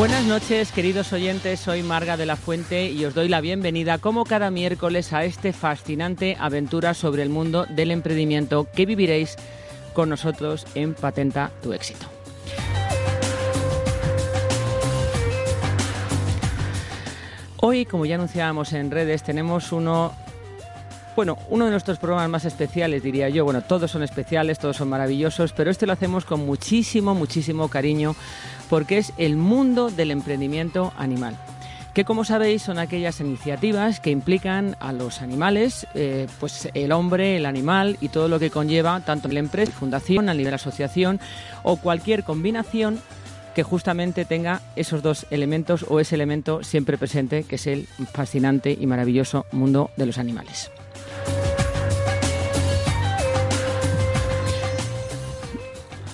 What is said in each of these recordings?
Buenas noches, queridos oyentes. Soy Marga de la Fuente y os doy la bienvenida, como cada miércoles, a este fascinante aventura sobre el mundo del emprendimiento que viviréis con nosotros en Patenta tu éxito. Hoy, como ya anunciábamos en redes, tenemos uno bueno, uno de nuestros programas más especiales, diría yo. Bueno, todos son especiales, todos son maravillosos, pero este lo hacemos con muchísimo, muchísimo cariño porque es el mundo del emprendimiento animal que como sabéis son aquellas iniciativas que implican a los animales, eh, pues el hombre, el animal y todo lo que conlleva tanto en la empresa, fundación, a nivel asociación o cualquier combinación que justamente tenga esos dos elementos o ese elemento siempre presente que es el fascinante y maravilloso mundo de los animales.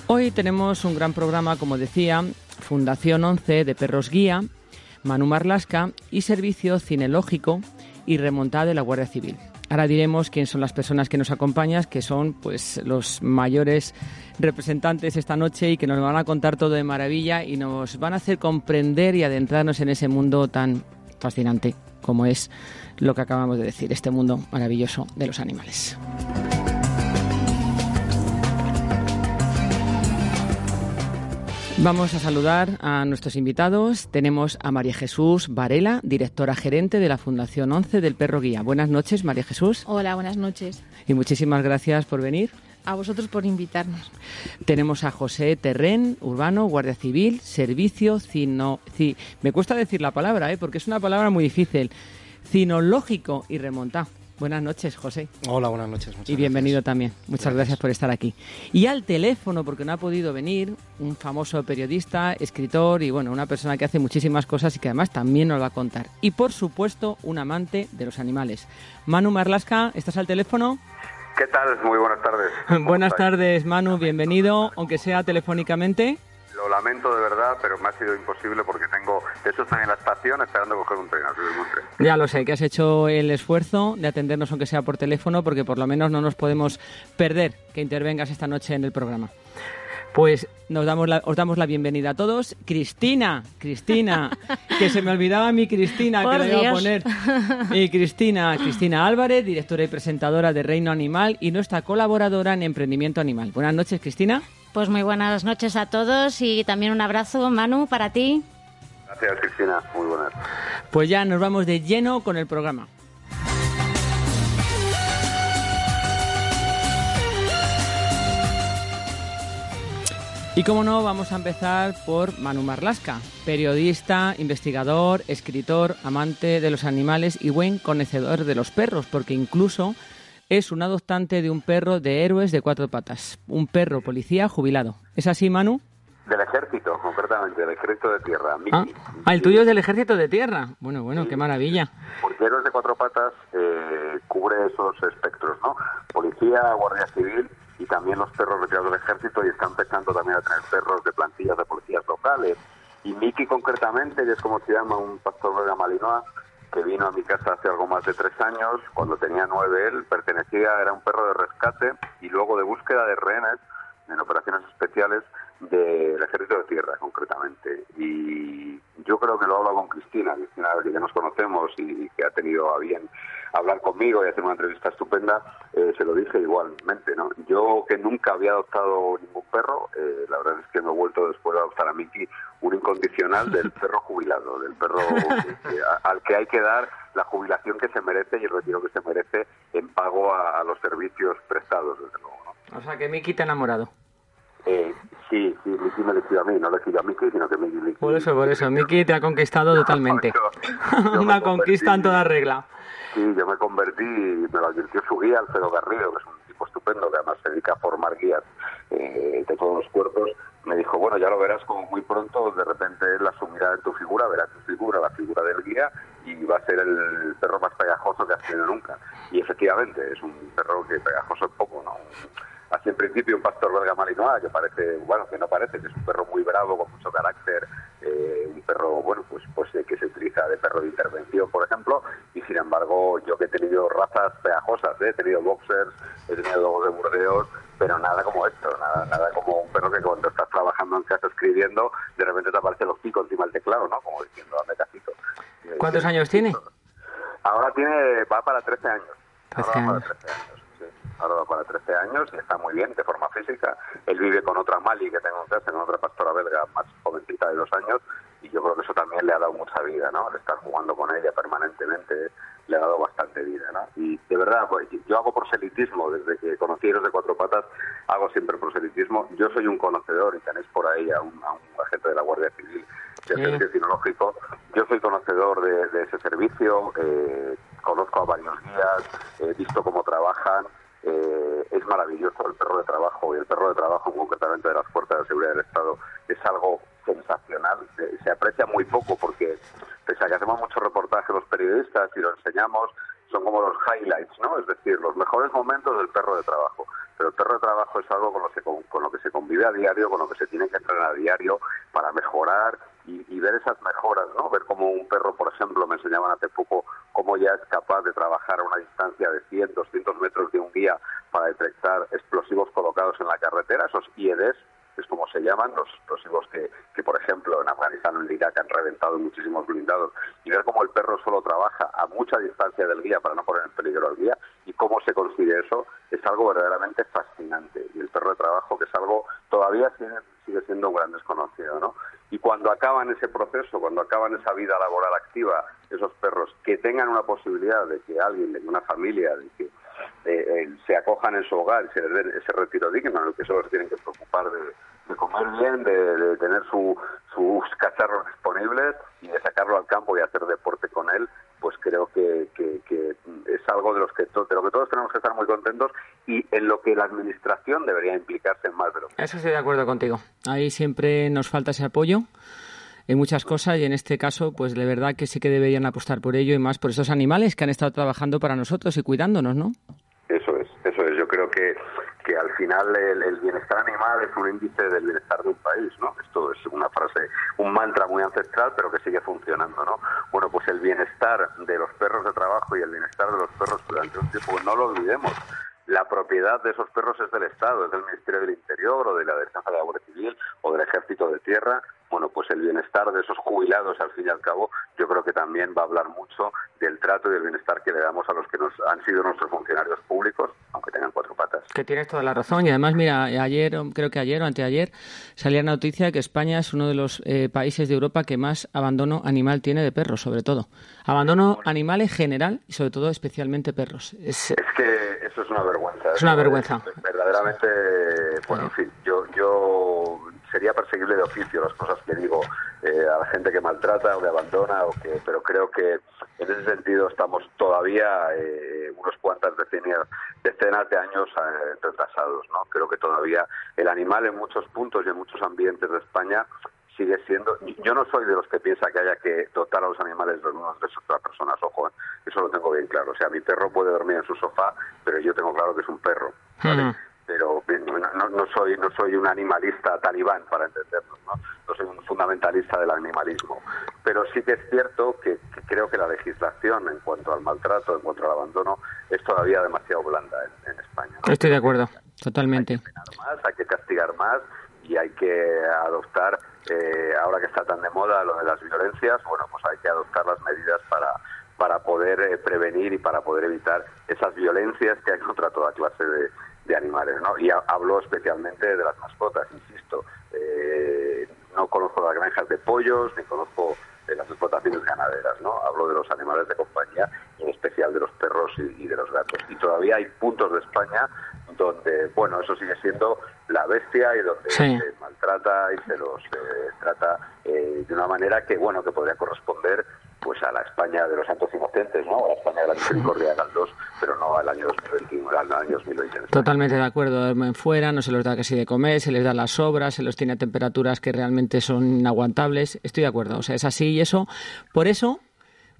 Hoy tenemos un gran programa, como decía, Fundación 11 de Perros Guía, Manu Marlasca y Servicio Cinelógico y Remontada de la Guardia Civil. Ahora diremos quién son las personas que nos acompañan, que son pues los mayores representantes esta noche y que nos van a contar todo de maravilla y nos van a hacer comprender y adentrarnos en ese mundo tan fascinante como es lo que acabamos de decir, este mundo maravilloso de los animales. Vamos a saludar a nuestros invitados. Tenemos a María Jesús Varela, directora gerente de la Fundación 11 del Perro Guía. Buenas noches, María Jesús. Hola, buenas noches. Y muchísimas gracias por venir. A vosotros por invitarnos. Tenemos a José Terren, urbano, guardia civil, servicio cino... me cuesta decir la palabra, ¿eh? porque es una palabra muy difícil. Cinológico y remontado. Buenas noches, José. Hola, buenas noches. y bienvenido también. Muchas gracias. por estar aquí. Y al teléfono, porque no ha podido venir, un famoso periodista, escritor y bueno, una persona que hace muchísimas cosas y que además también nos va a contar. Y por supuesto, un amante de los animales. Manu Marlasca, ¿estás al teléfono? ¿Qué tal? Muy buenas tardes. buenas tardes, Manu. Bienvenido, aunque sea telefónicamente. Lo lamento de verdad, pero me ha sido imposible porque tengo, de hecho estoy en la estación esperando coger un tren, Ya lo sé, que has hecho el esfuerzo de atendernos aunque sea por teléfono, porque por lo menos no nos podemos perder que intervengas esta noche en el programa. Pues nos damos os damos la bienvenida a todos. Cristina, Cristina, que se me olvidaba mi Cristina, que le iba a poner. Y Cristina, Cristina Álvarez, directora y presentadora de Reino Animal y nuestra colaboradora en Emprendimiento Animal. Buenas noches, Cristina. Pues muy buenas noches a todos y también un abrazo, Manu, para ti. Gracias, Cristina. Muy buenas. Pues ya nos vamos de lleno con el programa. Y como no, vamos a empezar por Manu Marlasca, periodista, investigador, escritor, amante de los animales y buen conocedor de los perros, porque incluso es un adoptante de un perro de héroes de cuatro patas, un perro policía jubilado. ¿Es así, Manu? Del ejército, concretamente, del ejército de tierra. Ah, ah, el tuyo es del ejército de tierra. Bueno, bueno, qué maravilla. Porque héroes de cuatro patas eh, cubre esos espectros, ¿no? Policía, guardia civil y también los perros retirados del ejército y están empezando también a tener perros de plantillas de policías locales. Y Miki concretamente, que es como se llama un pastor belga malinois, que vino a mi casa hace algo más de tres años, cuando tenía nueve él, pertenecía, era un perro de rescate y luego de búsqueda de rehenes en operaciones especiales del ejército de tierra concretamente. Y yo creo que lo hablo con Cristina, Cristina que nos conocemos y que ha tenido a bien hablar conmigo y hacer una entrevista estupenda, eh, se lo dije igualmente. ¿no? Yo que nunca había adoptado ningún perro, eh, la verdad es que me he vuelto después de adoptar a Miki un incondicional del perro jubilado, del perro al que hay que dar la jubilación que se merece y el retiro que se merece en pago a, los servicios prestados, desde luego. O sea que Miki te ha enamorado. Eh, sí, sí, Miki me elegido a mí, no elegido a Miki, sino que Miki... Por eso, por eso, Miki te ha conquistado totalmente. Una conquista en toda regla. Sí, yo me convertí, me lo advirtió su guía, Alfredo Garrido, que es un tipo estupendo, que además se dedica a formar guías eh, de todos los cuerpos. Me dijo, bueno, ya lo verás como muy pronto, de repente él asumirá en tu figura, verá tu figura, la figura del guía, y va a ser el perro más pegajoso que has tenido nunca. Y efectivamente, es un perro que pegajoso es poco, ¿no? Así en principio un pastor belga malinois que parece, bueno, que no parece, que es un perro muy bravo, con mucho carácter, eh, un perro, bueno, pues, pues eh, que se utiliza de perro de intervención, por ejemplo, y sin embargo yo que he tenido razas pegajosas, ¿eh? he tenido boxers, he tenido lobos de Burdeos, pero nada como esto, nada, nada como un perro que cuando estás trabajando en casa escribiendo, de repente te aparece los picos encima del teclado, ¿no? Como diciendo, dame casito. ¿Cuántos años tiene? Ahora tiene, va para 13 años. 13 ahora años. Va para 13 años. Ahora para 13 años y está muy bien de forma física. Él vive con otra Mali que tengo en casa, con otra pastora belga más jovencita de dos años y yo creo que eso también le ha dado mucha vida, ¿no? El estar jugando con ella permanentemente le ha dado bastante vida, ¿no? Y de verdad, pues, yo hago proselitismo desde que conocí a los de cuatro patas, hago siempre proselitismo. Yo soy un conocedor y tenéis por ahí a un, a un agente de la Guardia Civil de servicio cinológico. Yo soy conocedor de, de ese servicio, eh, conozco a varios guías, he visto cómo trabajan. Eh, es maravilloso el perro de trabajo y el perro de trabajo concretamente de las fuerzas de seguridad del Estado es algo sensacional. Se aprecia muy poco porque pese a que hacemos muchos reportajes los periodistas y lo enseñamos, son como los highlights, ¿no? Es decir, los mejores momentos del perro de trabajo. Pero el perro de trabajo es algo con lo, que, con, con lo que se convive a diario, con lo que se tiene que entrenar a diario para mejorar y, y ver esas mejoras, ¿no? Ver cómo un perro, por ejemplo, me enseñaban hace poco cómo ya es capaz de trabajar a una distancia de 100, 200 metros de un guía para detectar explosivos colocados en la carretera, esos IEDs, es como se llaman, los explosivos que, que, por ejemplo, en Afganistán o en Irak han reventado muchísimos blindados, y ver cómo el perro solo trabaja a mucha distancia del guía para no poner en peligro al guía, y cómo se consigue eso, es algo verdaderamente fascinante. Y el perro de trabajo, que es algo todavía sigue, sigue siendo un gran desconocido, ¿no? Y cuando acaban ese proceso, cuando acaban esa vida laboral activa, esos perros, que tengan una posibilidad de que alguien, de que una familia, de que eh, eh, se acojan en su hogar y se les den ese retiro digno, en el que solo se tienen que preocupar de, comer bien, de, de tener su, sus cacharros disponibles y de sacarlo al campo y hacer deporte con él, pues creo que, que, es algo de, los que de lo que todos tenemos que estar muy contentos y en lo que la administración debería implicarse más de lo que Eso estoy de acuerdo contigo. Ahí siempre nos falta ese apoyo en muchas cosas y en este caso, pues de verdad que sí que deberían apostar por ello y más por esos animales que han estado trabajando para nosotros y cuidándonos, ¿no? Eso es, eso es. Yo creo que, que al final el, el bienestar animal es un índice del bienestar de un país, ¿no? Esto es una frase, un mantra muy ancestral, pero que sigue funcionando, ¿no? Bueno, pues el bienestar de los perros de trabajo y el bienestar de los perros durante un tiempo, no lo olvidemos. La propiedad de esos perros es del Estado, es del Ministerio del Interior o de la Defensa de la Civil o del Ejército de Tierra. Bueno, pues el bienestar de esos jubilados, al fin y al cabo, yo creo que también va a hablar mucho del trato y del bienestar que le damos a los que nos han sido nuestros funcionarios públicos, aunque tengan cuatro patas. Que tienes toda la razón. Y además, mira, ayer, creo que ayer o anteayer, salía la noticia de que España es uno de los eh, países de Europa que más abandono animal tiene de perros, sobre todo. Abandono animal en general y sobre todo especialmente perros. Es, Es que eso es una vergüenza. Es una vergüenza. Verdaderamente, bueno, en fin, yo, yo sería perseguible de oficio las cosas que digo eh, a la gente que maltrata o que abandona, o que, pero creo que en ese sentido estamos todavía eh, unos cuantas decenias, decenas de años eh, retrasados. ¿no? Creo que todavía el animal en muchos puntos y en muchos ambientes de España sigue siendo. Yo no soy de los que piensa que haya que dotar a los animales de unos de otras personas, ojo, ¿eh? eso lo tengo bien claro. O sea, mi perro puede dormir en su sofá, pero yo tengo claro que es un perro. ¿vale? Pero no, no- soy no soy un animalista talibán para entendernos, ¿no? No soy un fundamentalista del animalismo. Pero sí que es cierto que, que creo que la legislación en cuanto al maltrato, en cuanto al abandono, es todavía demasiado blanda en, en España. ¿no? Estoy de acuerdo, totalmente. penar más, hay que castigar más y hay que adoptar, eh, ahora que está tan de moda lo de las violencias, bueno, pues hay que adoptar las medidas para, para poder eh, prevenir y para poder evitar esas violencias que hay contra toda clase de, de animales, ¿no? Y ha- hablo especialmente de las mascotas, insisto. Eh, no conozco las granjas de pollos, ni conozco eh, las explotaciones ganaderas, ¿no? Hablo de los animales de compañía, en especial de los perros y, y de los gatos. Y todavía hay puntos de España donde, bueno, eso sigue siendo la bestia y donde Sí. se maltrata y se los eh, trata eh, de una manera que, bueno, que podría corresponder pues a la España de los santos inocentes, ¿no? A la España de la misericordia de Galdós, pero no al año 2021, al año 2020. en España. Totalmente de acuerdo. Duermen fuera, no se los da casi de comer, se les da las sobras, se los tiene a temperaturas que realmente son inaguantables. Estoy de acuerdo. O sea, es así y eso. Por eso,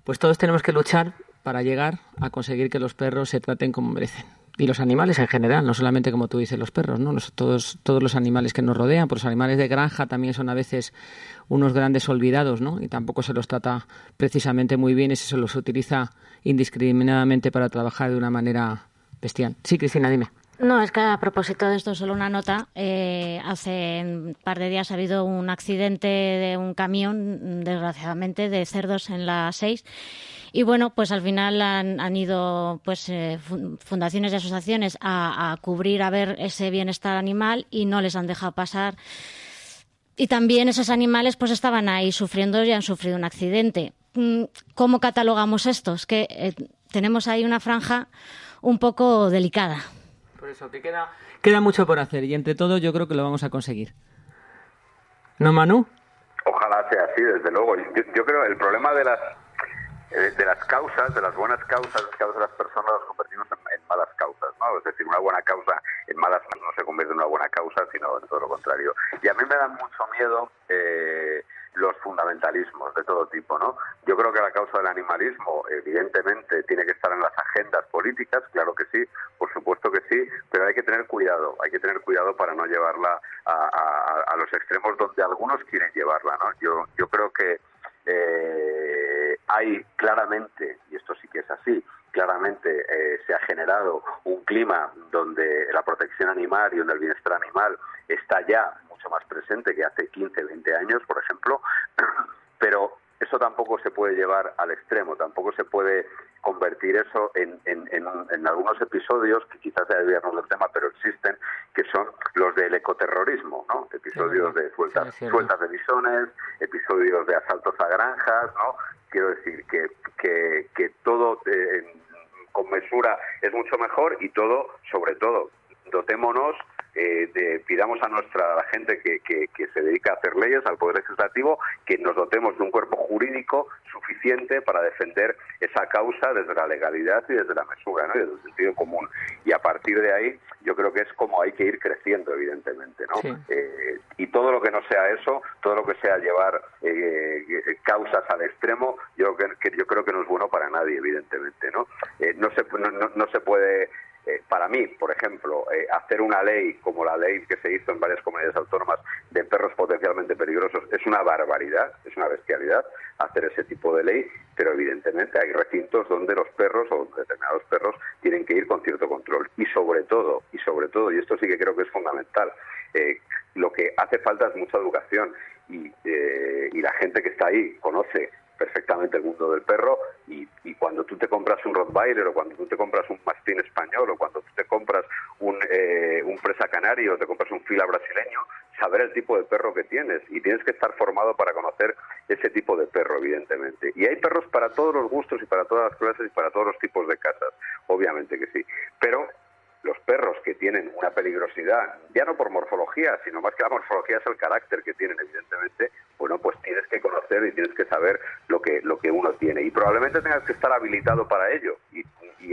pues todos tenemos que luchar para llegar a conseguir que los perros se traten como merecen. Y los animales en general, no solamente como tú dices los perros, ¿no? Todos, todos los animales que nos rodean, pues los animales de granja también son a veces unos grandes olvidados, ¿no? Y tampoco se los trata precisamente muy bien y se los utiliza indiscriminadamente para trabajar de una manera bestial. Sí, Cristina, dime. No, es que a propósito de esto, solo una nota. Eh, hace un par de días ha habido un accidente de un camión, desgraciadamente, de cerdos en la 6 y bueno, pues al final han, ido pues eh, fundaciones y asociaciones a, cubrir a ver ese bienestar animal y no les han dejado pasar. Y también esos animales pues estaban ahí sufriendo y han sufrido un accidente. Mm, ¿Cómo catalogamos esto? Es que eh, tenemos ahí una franja un poco delicada. Por eso, que queda, queda mucho por hacer y entre todo yo creo que lo vamos a conseguir. ¿No, Manu? Ojalá sea así, desde luego. Yo, yo creo el problema de las eh, de las causas, de las buenas causas que a las personas las convertimos en, malas causas, ¿no? Es decir, una buena causa en malas no se convierte en una buena causa, sino en todo lo contrario. Y a mí me dan mucho miedo eh, los fundamentalismos de todo tipo, ¿no? Yo creo que la causa del animalismo, evidentemente, tiene que estar en las agendas políticas, claro que sí, por supuesto que sí, pero hay que tener cuidado, hay que tener cuidado para no llevarla a, a los extremos donde algunos quieren llevarla, ¿no? Yo, yo creo que eh, hay claramente, y esto sí que es así, claramente eh, se ha generado un clima donde la protección animal y donde el bienestar animal está ya mucho más presente que hace 15, 20 años, por ejemplo, pero eso tampoco se puede llevar al extremo, tampoco se puede convertir eso en, en, algunos episodios que quizás sea desviarnos del tema, pero existen, que son los del ecoterrorismo, ¿no? Episodios de sueltas, sueltas de bisones, episodios de asaltos a granjas, ¿no? Quiero decir que, que, que todo eh, con mesura es mucho mejor y todo, sobre todo, dotémonos eh, pidamos a nuestra la gente que, que, se dedica a hacer leyes, al Poder Legislativo, que nos dotemos de un cuerpo jurídico suficiente para defender esa causa desde la legalidad y desde la mesura, ¿no? y desde el sentido común. Y a partir de ahí, yo creo que es como hay que ir creciendo, evidentemente. ¿no? Eh, y todo lo que no sea eso, todo lo que sea llevar eh, causas al extremo, yo, que, yo creo que no es bueno para nadie, evidentemente. No, no, se, no, no se puede eh, para mí, por ejemplo, eh, hacer una ley como la ley que se hizo en varias comunidades autónomas de perros potencialmente peligrosos es una barbaridad, es una bestialidad hacer ese tipo de ley, pero evidentemente hay recintos donde los perros o determinados perros tienen que ir con cierto control. Y sobre todo, y sobre todo, y esto sí que creo que es fundamental, eh, lo que hace falta es mucha educación y, y la gente que está ahí conoce perfectamente el mundo del perro y, cuando tú te compras un Rottweiler o cuando tú te compras un mastín español o cuando tú te compras un, eh, un presa canario o te compras un fila brasileño, saber el tipo de perro que tienes y tienes que estar formado para conocer ese tipo de perro, evidentemente. Y hay perros para todos los gustos y para todas las clases y para todos los tipos de casas, obviamente que sí. Pero los perros que tienen una peligrosidad, ya no por morfología, sino más que la morfología es el carácter que tienen, evidentemente, bueno, pues tienes que conocer y tienes que saber lo que, lo que uno tiene. Y probablemente tengas que estar habilitado para ello. Y,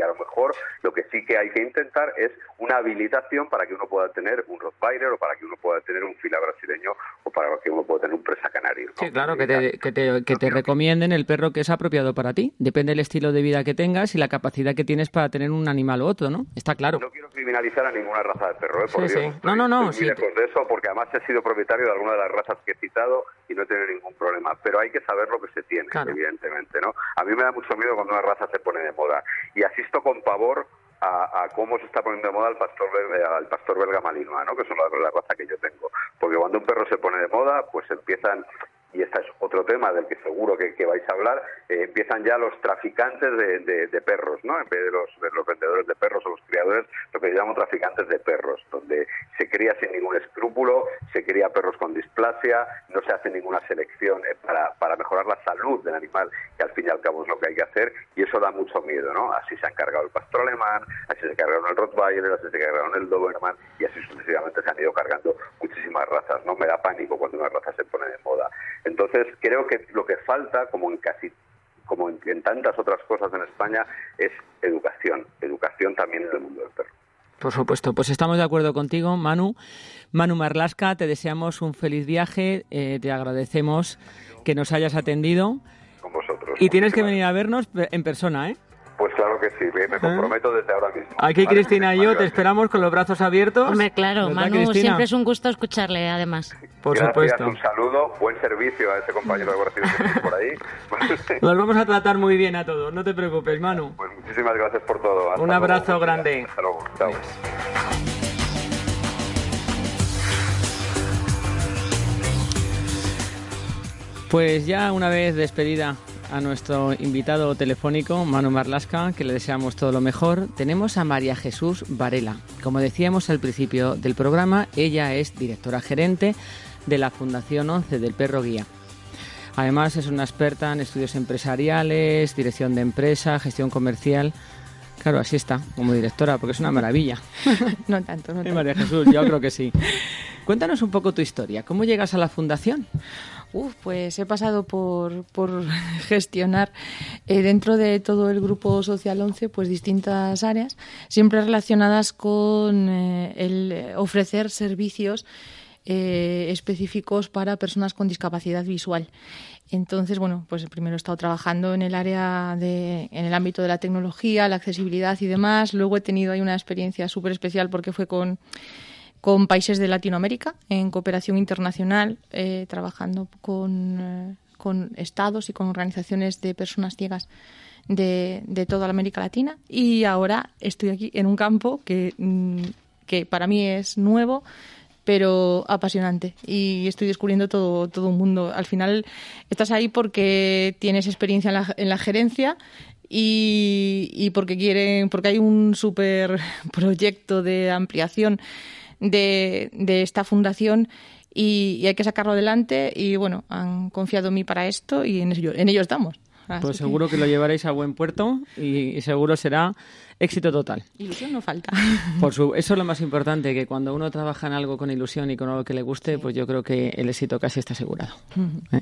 a lo mejor lo que sí que hay que intentar es una habilitación para que uno pueda tener un Rottweiler o para que uno pueda tener un fila brasileño o para que uno pueda tener un presa canario. Sí, claro, que te, que te, que te recomienden el perro que es apropiado para ti. Depende del estilo de vida que tengas y la capacidad que tienes para tener un animal u otro, ¿no? Está claro criminalizar a ninguna raza de perro, ¿eh? Por sí, sí. no, no, no. Estoy lejos de eso porque además he sido propietario de alguna de las razas que he citado y no he tenido ningún problema. Pero hay que saber lo que se tiene, evidentemente, ¿no? A mí me da mucho miedo cuando una raza se pone de moda. Y asisto con pavor a, cómo se está poniendo de moda el pastor, al pastor belga malinois, ¿no? que es la, la, raza que yo tengo. Porque cuando un perro se pone de moda, pues empiezan y este es otro tema del que seguro que, vais a hablar, eh, empiezan ya los traficantes de, perros, ¿no? En vez de los, vendedores de perros o los criadores, lo que llamo traficantes de perros, donde se cría sin ningún escrúpulo, se cría perros con displasia, no se hace ninguna selección eh, para, para mejorar la salud del animal, que al fin y al cabo es lo que hay que hacer, y eso da mucho miedo, ¿no? Así se ha encargado el pastor alemán, así se cargaron el Rottweiler, así se cargaron el Doberman, y así sucesivamente se han ido cargando muchísimas razas, ¿no? Me da pánico cuando una raza se pone de moda. Entonces, creo que lo que falta, como en casi como en, tantas otras cosas en España, es educación, educación también en el mundo del perro. Por supuesto, pues estamos de acuerdo contigo, Manu. Manu Marlasca, te deseamos un feliz viaje, eh, te agradecemos que nos hayas atendido. Con vosotros. Y tienes que venir a vernos en persona, ¿eh? Que sí, me, comprometo desde ahora mismo. Aquí Cristina y yo te esperamos con los brazos abiertos. Hombre, claro, Manu, siempre es un gusto escucharle, además. Por supuesto. Un saludo, buen servicio a ese compañero de Guardia Civil por ahí. Los vamos a tratar muy bien a todos, no te preocupes, Manu. Pues muchísimas gracias por todo. un abrazo grande. Hasta luego. Chao. Pues ya una vez despedida a nuestro invitado telefónico, Manu Marlasca, que le deseamos todo lo mejor, tenemos a María Jesús Varela. Como decíamos al principio del programa, ella es directora gerente de la Fundación 11 del Perro Guía. Además es una experta en estudios empresariales, dirección de empresa, gestión comercial. Claro, así está, como directora, porque es una maravilla. no tanto, no tanto. María Jesús, yo creo que sí. Cuéntanos un poco tu historia. ¿Cómo llegas a la fundación? Uf, pues he pasado por, por gestionar eh, dentro de todo el grupo Social 11 pues distintas áreas, siempre relacionadas con eh, el ofrecer servicios eh, específicos para personas con discapacidad visual. Entonces, bueno, pues primero he estado trabajando en el área de, en el ámbito de la tecnología, la accesibilidad y demás. Luego he tenido ahí una experiencia súper especial porque fue con con países de Latinoamérica en cooperación internacional, eh, trabajando con, eh, con, estados y con organizaciones de personas ciegas de, de, toda la América Latina. Y ahora estoy aquí en un campo que, mm, que para mí es nuevo, pero apasionante y estoy descubriendo todo, todo un mundo. Al final estás ahí porque tienes experiencia en la, en la gerencia y, y, porque quieren, porque hay un super proyecto de ampliación de, de esta fundación y, hay que sacarlo adelante y bueno, han confiado en mí para esto y en ello, en ello estamos. pues seguro que... lo llevaréis a buen puerto y, seguro será éxito total. Ilusión no falta. Por su, eso es lo más importante, que cuando uno trabaja en algo con ilusión y con algo que le guste, pues yo creo que el éxito casi está asegurado. ¿Eh?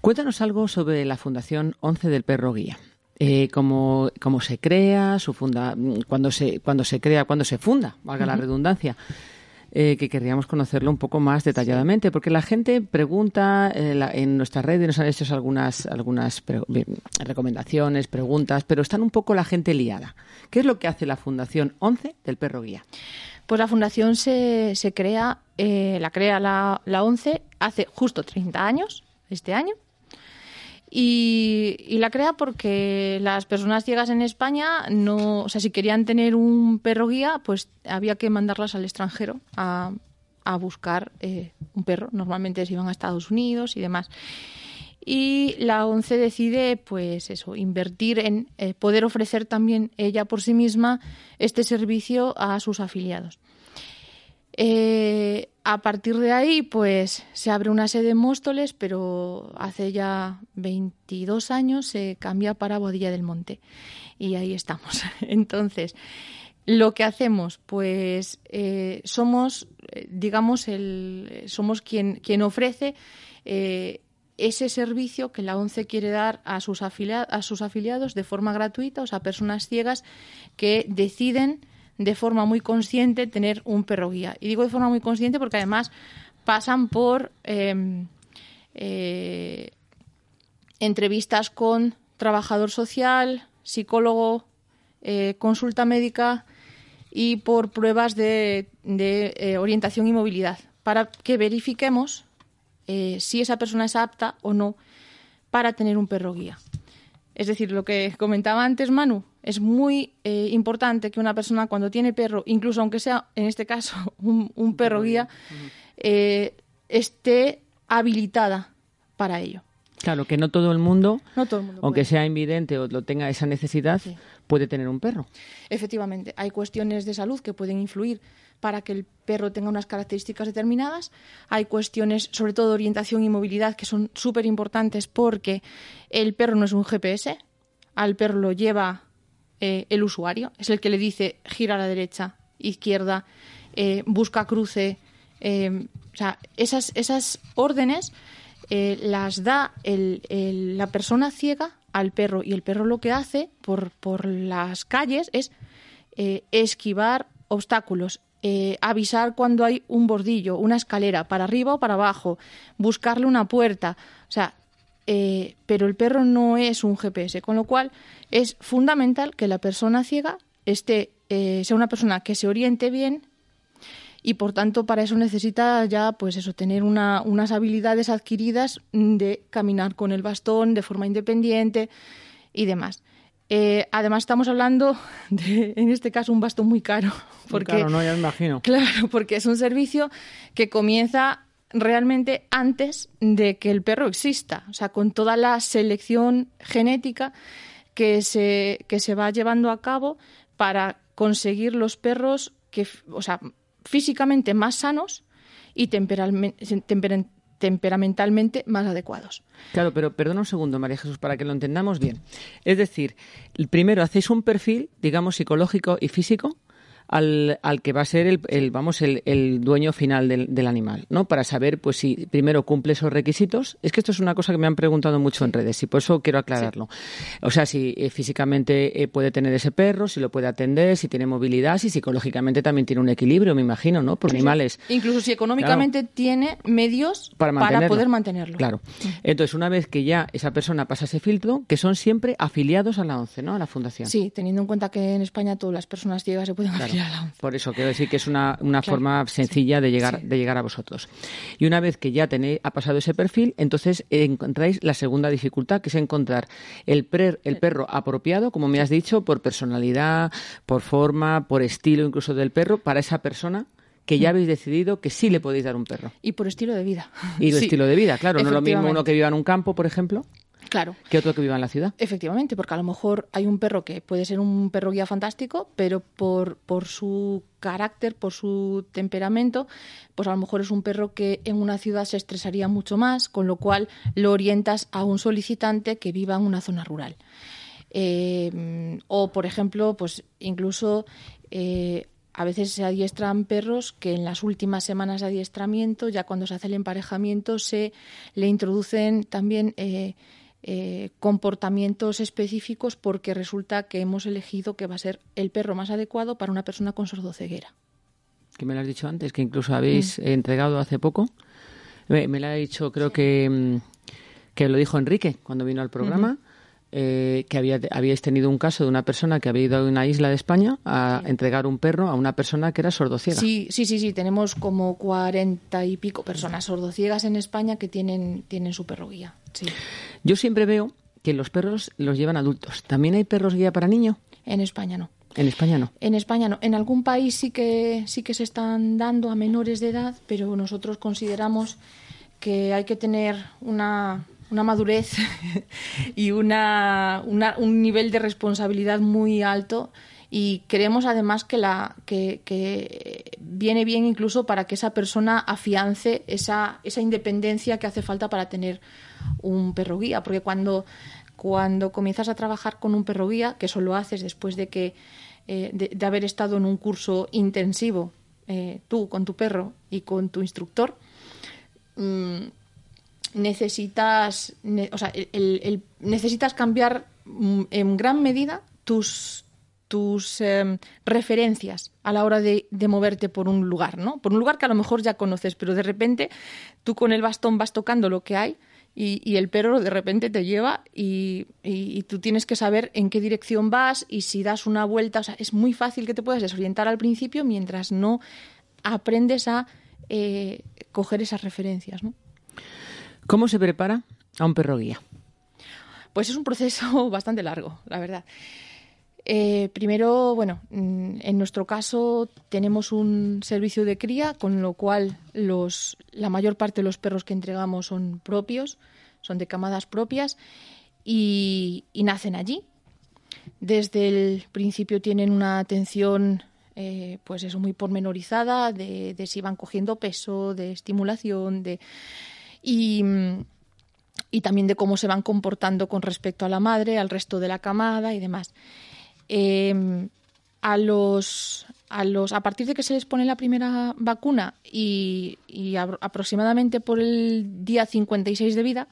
Cuéntanos algo sobre la Fundación 11 del Perro Guía. Eh, cómo, cómo, se crea, su funda, cuando se, cuando se crea, cuando se funda, valga la redundancia. Eh, que querríamos conocerlo un poco más detalladamente, porque la gente pregunta eh, en nuestras redes, nos han hecho algunas, algunas recomendaciones, preguntas, pero están un poco la gente liada. ¿Qué es lo que hace la Fundación 11 del Perro Guía? Pues la fundación se, se crea, eh, la crea la, la 11 hace justo 30 años, este año, y, la crea porque las personas ciegas en España no, o sea, si querían tener un perro guía, pues había que mandarlas al extranjero a, a buscar eh, un perro. Normalmente se iban a Estados Unidos y demás. Y la ONCE decide, pues eso, invertir en eh, poder ofrecer también ella por sí misma este servicio a sus afiliados. Eh, a partir de ahí, pues se abre una sede en Móstoles, pero hace ya 22 años se cambia para Bodilla del Monte. Y ahí estamos. Entonces, lo que hacemos, pues eh, somos, eh, digamos, el, somos quien, quien ofrece ese servicio que la ONCE quiere dar a sus, a sus afiliados de forma gratuita, o sea, personas ciegas que deciden de forma muy consciente tener un perro guía. Y digo de forma muy consciente porque además pasan por em, eh, entrevistas con trabajador social, psicólogo, eh, consulta médica y por pruebas de, eh, orientación y movilidad para que verifiquemos si esa persona es apta o no para tener un perro guía. Es decir, lo que comentaba antes Manu, es muy eh, importante que una persona cuando tiene perro, incluso aunque sea en este caso un, perro guía, eh, esté habilitada para ello. Claro, que no todo el mundo, aunque sea invidente o lo tenga esa necesidad, puede tener un perro. Efectivamente, hay cuestiones de salud que pueden influir para que el perro tenga unas características determinadas. Hay cuestiones, sobre todo de orientación y movilidad, que son súper importantes porque el perro no es un GPS, al perro lo lleva eh, el usuario, es el que le dice gira a la derecha, izquierda, eh, busca cruce. Eh, o sea, esas, esas órdenes las da la persona ciega al perro y el perro lo que hace por, por las calles es esquivar obstáculos, avisar cuando hay un bordillo, una escalera, para arriba o para abajo, buscarle una puerta. O sea, eh, pero el perro no es un GPS, con lo cual es fundamental que la persona ciega esté, eh, sea una persona que se oriente bien y por tanto para eso necesita ya pues eso tener unas habilidades adquiridas de caminar con el bastón de forma independiente y demás. Eh, además estamos hablando de, en este caso, un bastón muy caro. Porque, claro, no, ya me imagino. Claro, porque es un servicio que comienza realmente antes de que el perro exista, o sea, con toda la selección genética que se, que se va llevando a cabo para conseguir los perros que, o sea, físicamente más sanos y temperamentalmente más adecuados. Claro, pero perdona un segundo, María Jesús, para que lo entendamos bien. Es decir, primero hacéis un perfil, digamos, psicológico y físico al, al que va a ser el, el vamos el, el, dueño final del, del, animal, ¿no? Para saber, pues, si primero cumple esos requisitos. Es que esto es una cosa que me han preguntado mucho en redes y por eso quiero aclararlo. Sí. O sea, si eh, físicamente eh, puede tener ese perro, si lo puede atender, si tiene movilidad, si psicológicamente también tiene un equilibrio, me imagino, ¿no? Por sí, animales. Incluso si económicamente claro. tiene medios para, para, poder mantenerlo. Claro. Entonces, una vez que ya esa persona pasa ese filtro, que son siempre afiliados a la ONCE, ¿no? A la fundación. Sí, teniendo en cuenta que en España todas las personas ciegas se pueden claro. Por eso quiero decir que es una, una claro, forma sencilla sí, de llegar, sí. de llegar a vosotros. Y una vez que ya tenéis, ha pasado ese perfil, entonces encontráis la segunda dificultad, que es encontrar el, el perro apropiado, como me has dicho, por personalidad, por forma, por estilo incluso del perro, para esa persona que ya habéis decidido que sí le podéis dar un perro. Y por estilo de vida. Y el sí. estilo de vida, claro. No es lo mismo uno que viva en un campo, por ejemplo. Claro. que otro que viva en la ciudad. Efectivamente, porque a lo mejor hay un perro que puede ser un perro guía fantástico, pero por, por su carácter, por su temperamento, pues a lo mejor es un perro que en una ciudad se estresaría mucho más, con lo cual lo orientas a un solicitante que viva en una zona rural. Eh, o, por ejemplo, pues incluso eh, a veces se adiestran perros que en las últimas semanas de adiestramiento, ya cuando se hace el emparejamiento, se le introducen también eh, eh, comportamientos específicos porque resulta que hemos elegido que va a ser el perro más adecuado para una persona con sordoceguera. Que me lo has dicho antes, que incluso habéis mm. entregado hace poco. Me, me lo ha dicho, creo que, mm, que lo dijo Enrique cuando vino al programa. Uh -huh. Eh, que había, habíais tenido un caso de una persona que había ido a una isla de España a sí. entregar un perro a una persona que era sordociega. Sí, sí, sí, sí. Tenemos como cuarenta y pico personas sordociegas en España que tienen, tienen su perro guía. Sí. Yo siempre veo que los perros los llevan adultos. ¿También hay perros guía para niños? En España no. En España no. En España no. En algún país sí que sí que se están dando a menores de edad, pero nosotros consideramos que hay que tener una una madurez y una, un nivel de responsabilidad muy alto. Y creemos además que, la, que, que, viene bien incluso para que esa persona afiance esa, esa independencia que hace falta para tener un perro guía, porque cuando, cuando comienzas a trabajar con un perro guía, que eso lo haces después de, que, eh, de, haber estado en un curso intensivo, eh, tú con tu perro y con tu instructor, mmm, necesitas, ne, o sea, el, necesitas cambiar mm, en gran medida tus, tus eh, referencias a la hora de, de, moverte por un lugar, ¿no? Por un lugar que a lo mejor ya conoces, pero de repente tú con el bastón vas tocando lo que hay y, el perro de repente te lleva y, y, y, tú tienes que saber en qué dirección vas y si das una vuelta. O sea, es muy fácil que te puedas desorientar al principio mientras no aprendes a eh, coger esas referencias, ¿no? ¿Cómo se prepara a un perro guía? Pues es un proceso bastante largo, la verdad. Eh, primero, bueno, mm, en nuestro caso tenemos un servicio de cría, con lo cual los, la mayor parte de los perros que entregamos son propios, son de camadas propias y, nacen allí. Desde el principio tienen una atención, eh, pues eso, muy pormenorizada, de si van cogiendo peso, de estimulación, de y, y también de cómo se van comportando con respecto a la madre, al resto de la camada y demás. Eh, a los, a los a partir de que se les pone la primera vacuna y, aproximadamente por el día 56 de vida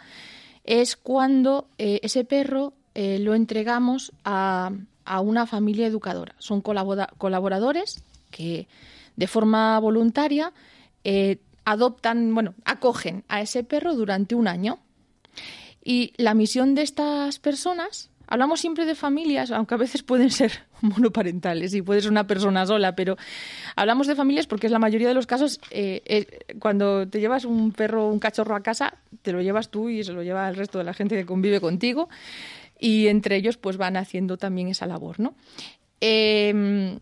es cuando eh, ese perro eh, lo entregamos a, a, una familia educadora. Son colaboradores que de forma voluntaria eh, adoptan, bueno, acogen a ese perro durante un año Y la misión de estas personas, hablamos siempre de familias, aunque a veces pueden ser monoparentales y puede ser una persona sola, pero hablamos de familias porque es la mayoría de los casos, eh, eh, cuando te llevas un perro un cachorro a casa, te lo llevas tú y se lo lleva el resto de la gente que convive contigo y entre ellos pues van haciendo también esa labor, ¿no? Em,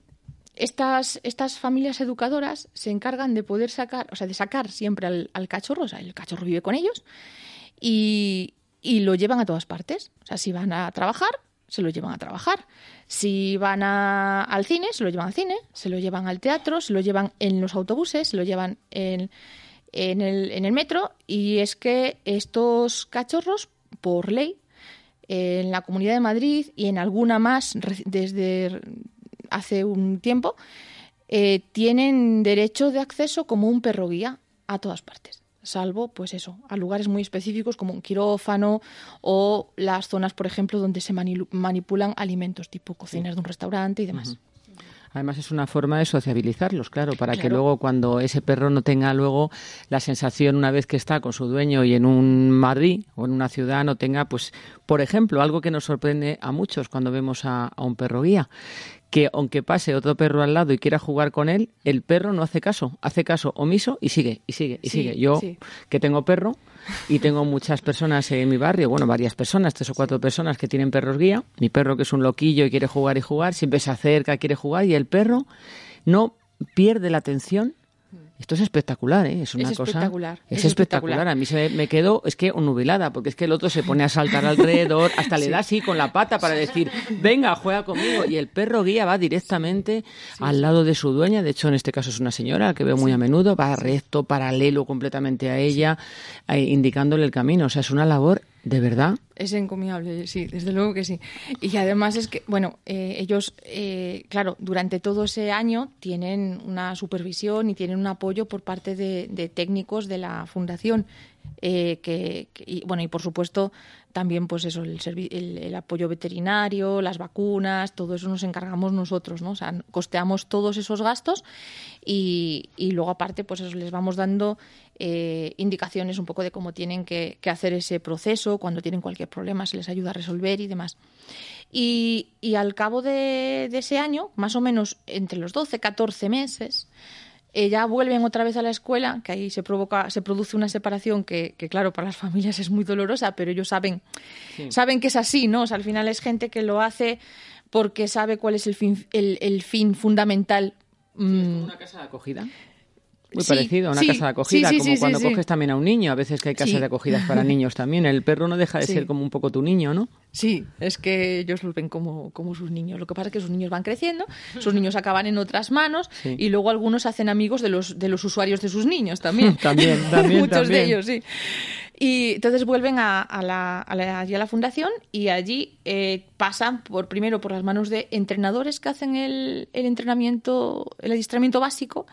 estas, estas familias educadoras se encargan de poder sacar, o sea, de sacar siempre al, cachorro, o sea, el cachorro vive con ellos y, y, lo llevan a todas partes. O sea, si van a trabajar, se lo llevan a trabajar. Si van al cine, se lo llevan al cine, se lo llevan al teatro, se lo llevan en los autobuses, se lo llevan en, en el metro. Y es que estos cachorros, por ley, en la Comunidad de Madrid y en alguna más desde hace un tiempo, eh, tienen derecho de acceso como un perro guía a todas partes, salvo, pues eso, a lugares muy específicos como un quirófano o las zonas, por ejemplo, donde se manipulan alimentos, tipo cocinas de un restaurante y demás. Además es una forma de sociabilizarlos, claro, para que luego cuando ese perro no tenga luego la sensación una vez que está con su dueño y en un Madrid o en una ciudad no tenga, pues, por ejemplo, algo que nos sorprende a muchos cuando vemos a un perro guía, que aunque pase otro perro al lado y quiera jugar con él, el perro no hace caso, hace caso omiso y sigue, y sigue, y sigue. Yo, que tengo perro y tengo muchas personas en mi barrio, bueno, varias personas, tres o cuatro personas que tienen perros guía, mi perro que es un loquillo y quiere jugar y jugar, siempre se acerca, quiere jugar y el perro no pierde la atención esto es espectacular, ¿eh? Es una cosa. Espectacular, es, espectacular. A mí se me, quedó, es que nubilada, porque es que el otro se pone a saltar alrededor, hasta le da así con la pata para decir, venga, juega conmigo. Y el perro guía va directamente al lado de su dueña. De hecho, en este caso es una señora que veo muy a menudo, va recto, paralelo completamente a ella, eh, indicándole el camino. O sea, es una labor ¿De verdad? Es encomiable, sí, desde luego que sí. Y además es que, bueno, eh, ellos, eh, claro, durante todo ese año tienen una supervisión y tienen un apoyo por parte de, técnicos de la fundación. Eh, que, y, bueno, y por supuesto también pues eso, el, el, apoyo veterinario, las vacunas, todo eso nos encargamos nosotros, ¿no? O sea, costeamos todos esos gastos y, y luego aparte pues eso les vamos dando eh, indicaciones un poco de cómo tienen que, hacer ese proceso, cuando tienen cualquier problema se les ayuda a resolver y demás. Y, al cabo de, ese año, más o menos entre los 12, 14 meses, eh, ya vuelven otra vez a la escuela, que ahí se provoca, se produce una separación que, claro, para las familias es muy dolorosa, pero ellos saben, saben que es así, ¿no? al final es gente que lo hace porque sabe cuál es el fin, el, fin fundamental. es mm. una casa de acogida. Muy parecido a una casa de acogida, como cuando coges también a un niño. A veces que hay casas de acogidas para niños también. El perro no deja de ser como un poco tu niño, ¿no? Sí, es que ellos lo ven como, como sus niños. Lo que pasa es que sus niños van creciendo, sus niños acaban en otras manos y luego algunos hacen amigos de los, de los usuarios de sus niños también. también, también. Muchos de ellos, sí. Y entonces vuelven a, la, a, la, allí a la fundación y allí eh, pasan por primero por las manos de entrenadores que hacen el, el entrenamiento, el adiestramiento básico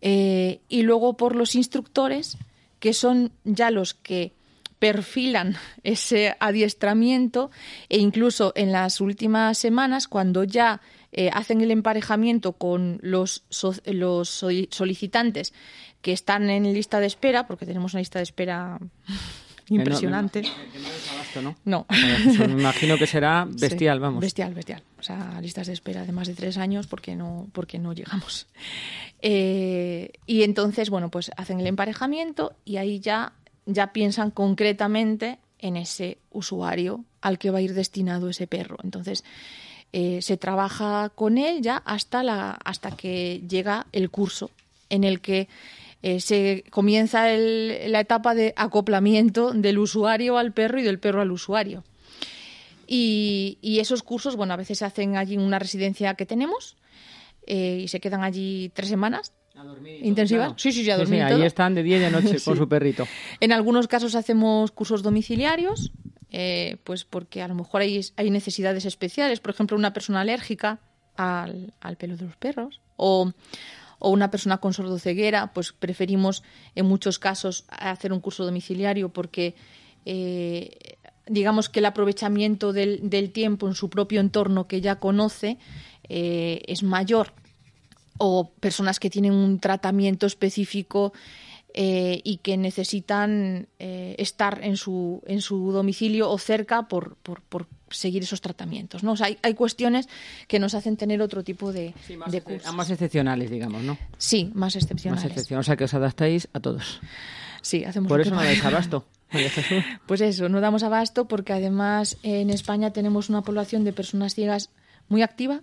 eh, y luego por los instructores, que son ya los que perfilan ese adiestramiento e incluso en las últimas semanas, cuando ya eh, hacen el emparejamiento con los, los solicitantes que están en lista de espera, porque tenemos una lista de espera impresionante. no, me imagino que será bestial, vamos. Bestial, bestial. O sea, listas de espera de más de tres años porque no, porque no llegamos. Eh, y entonces, bueno, pues hacen el emparejamiento y ahí ya, ya piensan concretamente en ese usuario al que va a ir destinado ese perro. Entonces, eh, se trabaja con él ya hasta, la, hasta que llega el curso en el que eh, se comienza la etapa de acoplamiento del usuario al perro y del perro al usuario. Y, esos cursos, bueno, a veces se hacen allí en una residencia que tenemos eh, y se quedan allí tres semanas. ¿Intensivas? Sí, sí, ya dormir. ahí están de día y de noche con su perrito. En algunos casos hacemos cursos domiciliarios, eh, pues porque a lo mejor hay, hay, necesidades especiales, por ejemplo, una persona alérgica al, al pelo de los perros o o una persona con sordoceguera, pues preferimos en muchos casos hacer un curso domiciliario porque eh, digamos que el aprovechamiento del, tiempo en su propio entorno que ya conoce eh, es mayor. O personas que tienen un tratamiento específico eh, y que necesitan eh, estar en su, en su domicilio o cerca por, por, por seguir esos tratamientos. ¿no? O sea, hay, hay, cuestiones que nos hacen tener otro tipo de, sí, más, de cursos. Más excepcionales, digamos, ¿no? Sí, más excepcionales. Más excepcionales. O sea, que os adaptáis a todos. Sí, hacemos Por eso no dais abasto. Pues eso, no damos abasto porque además en España tenemos una población de personas ciegas muy activa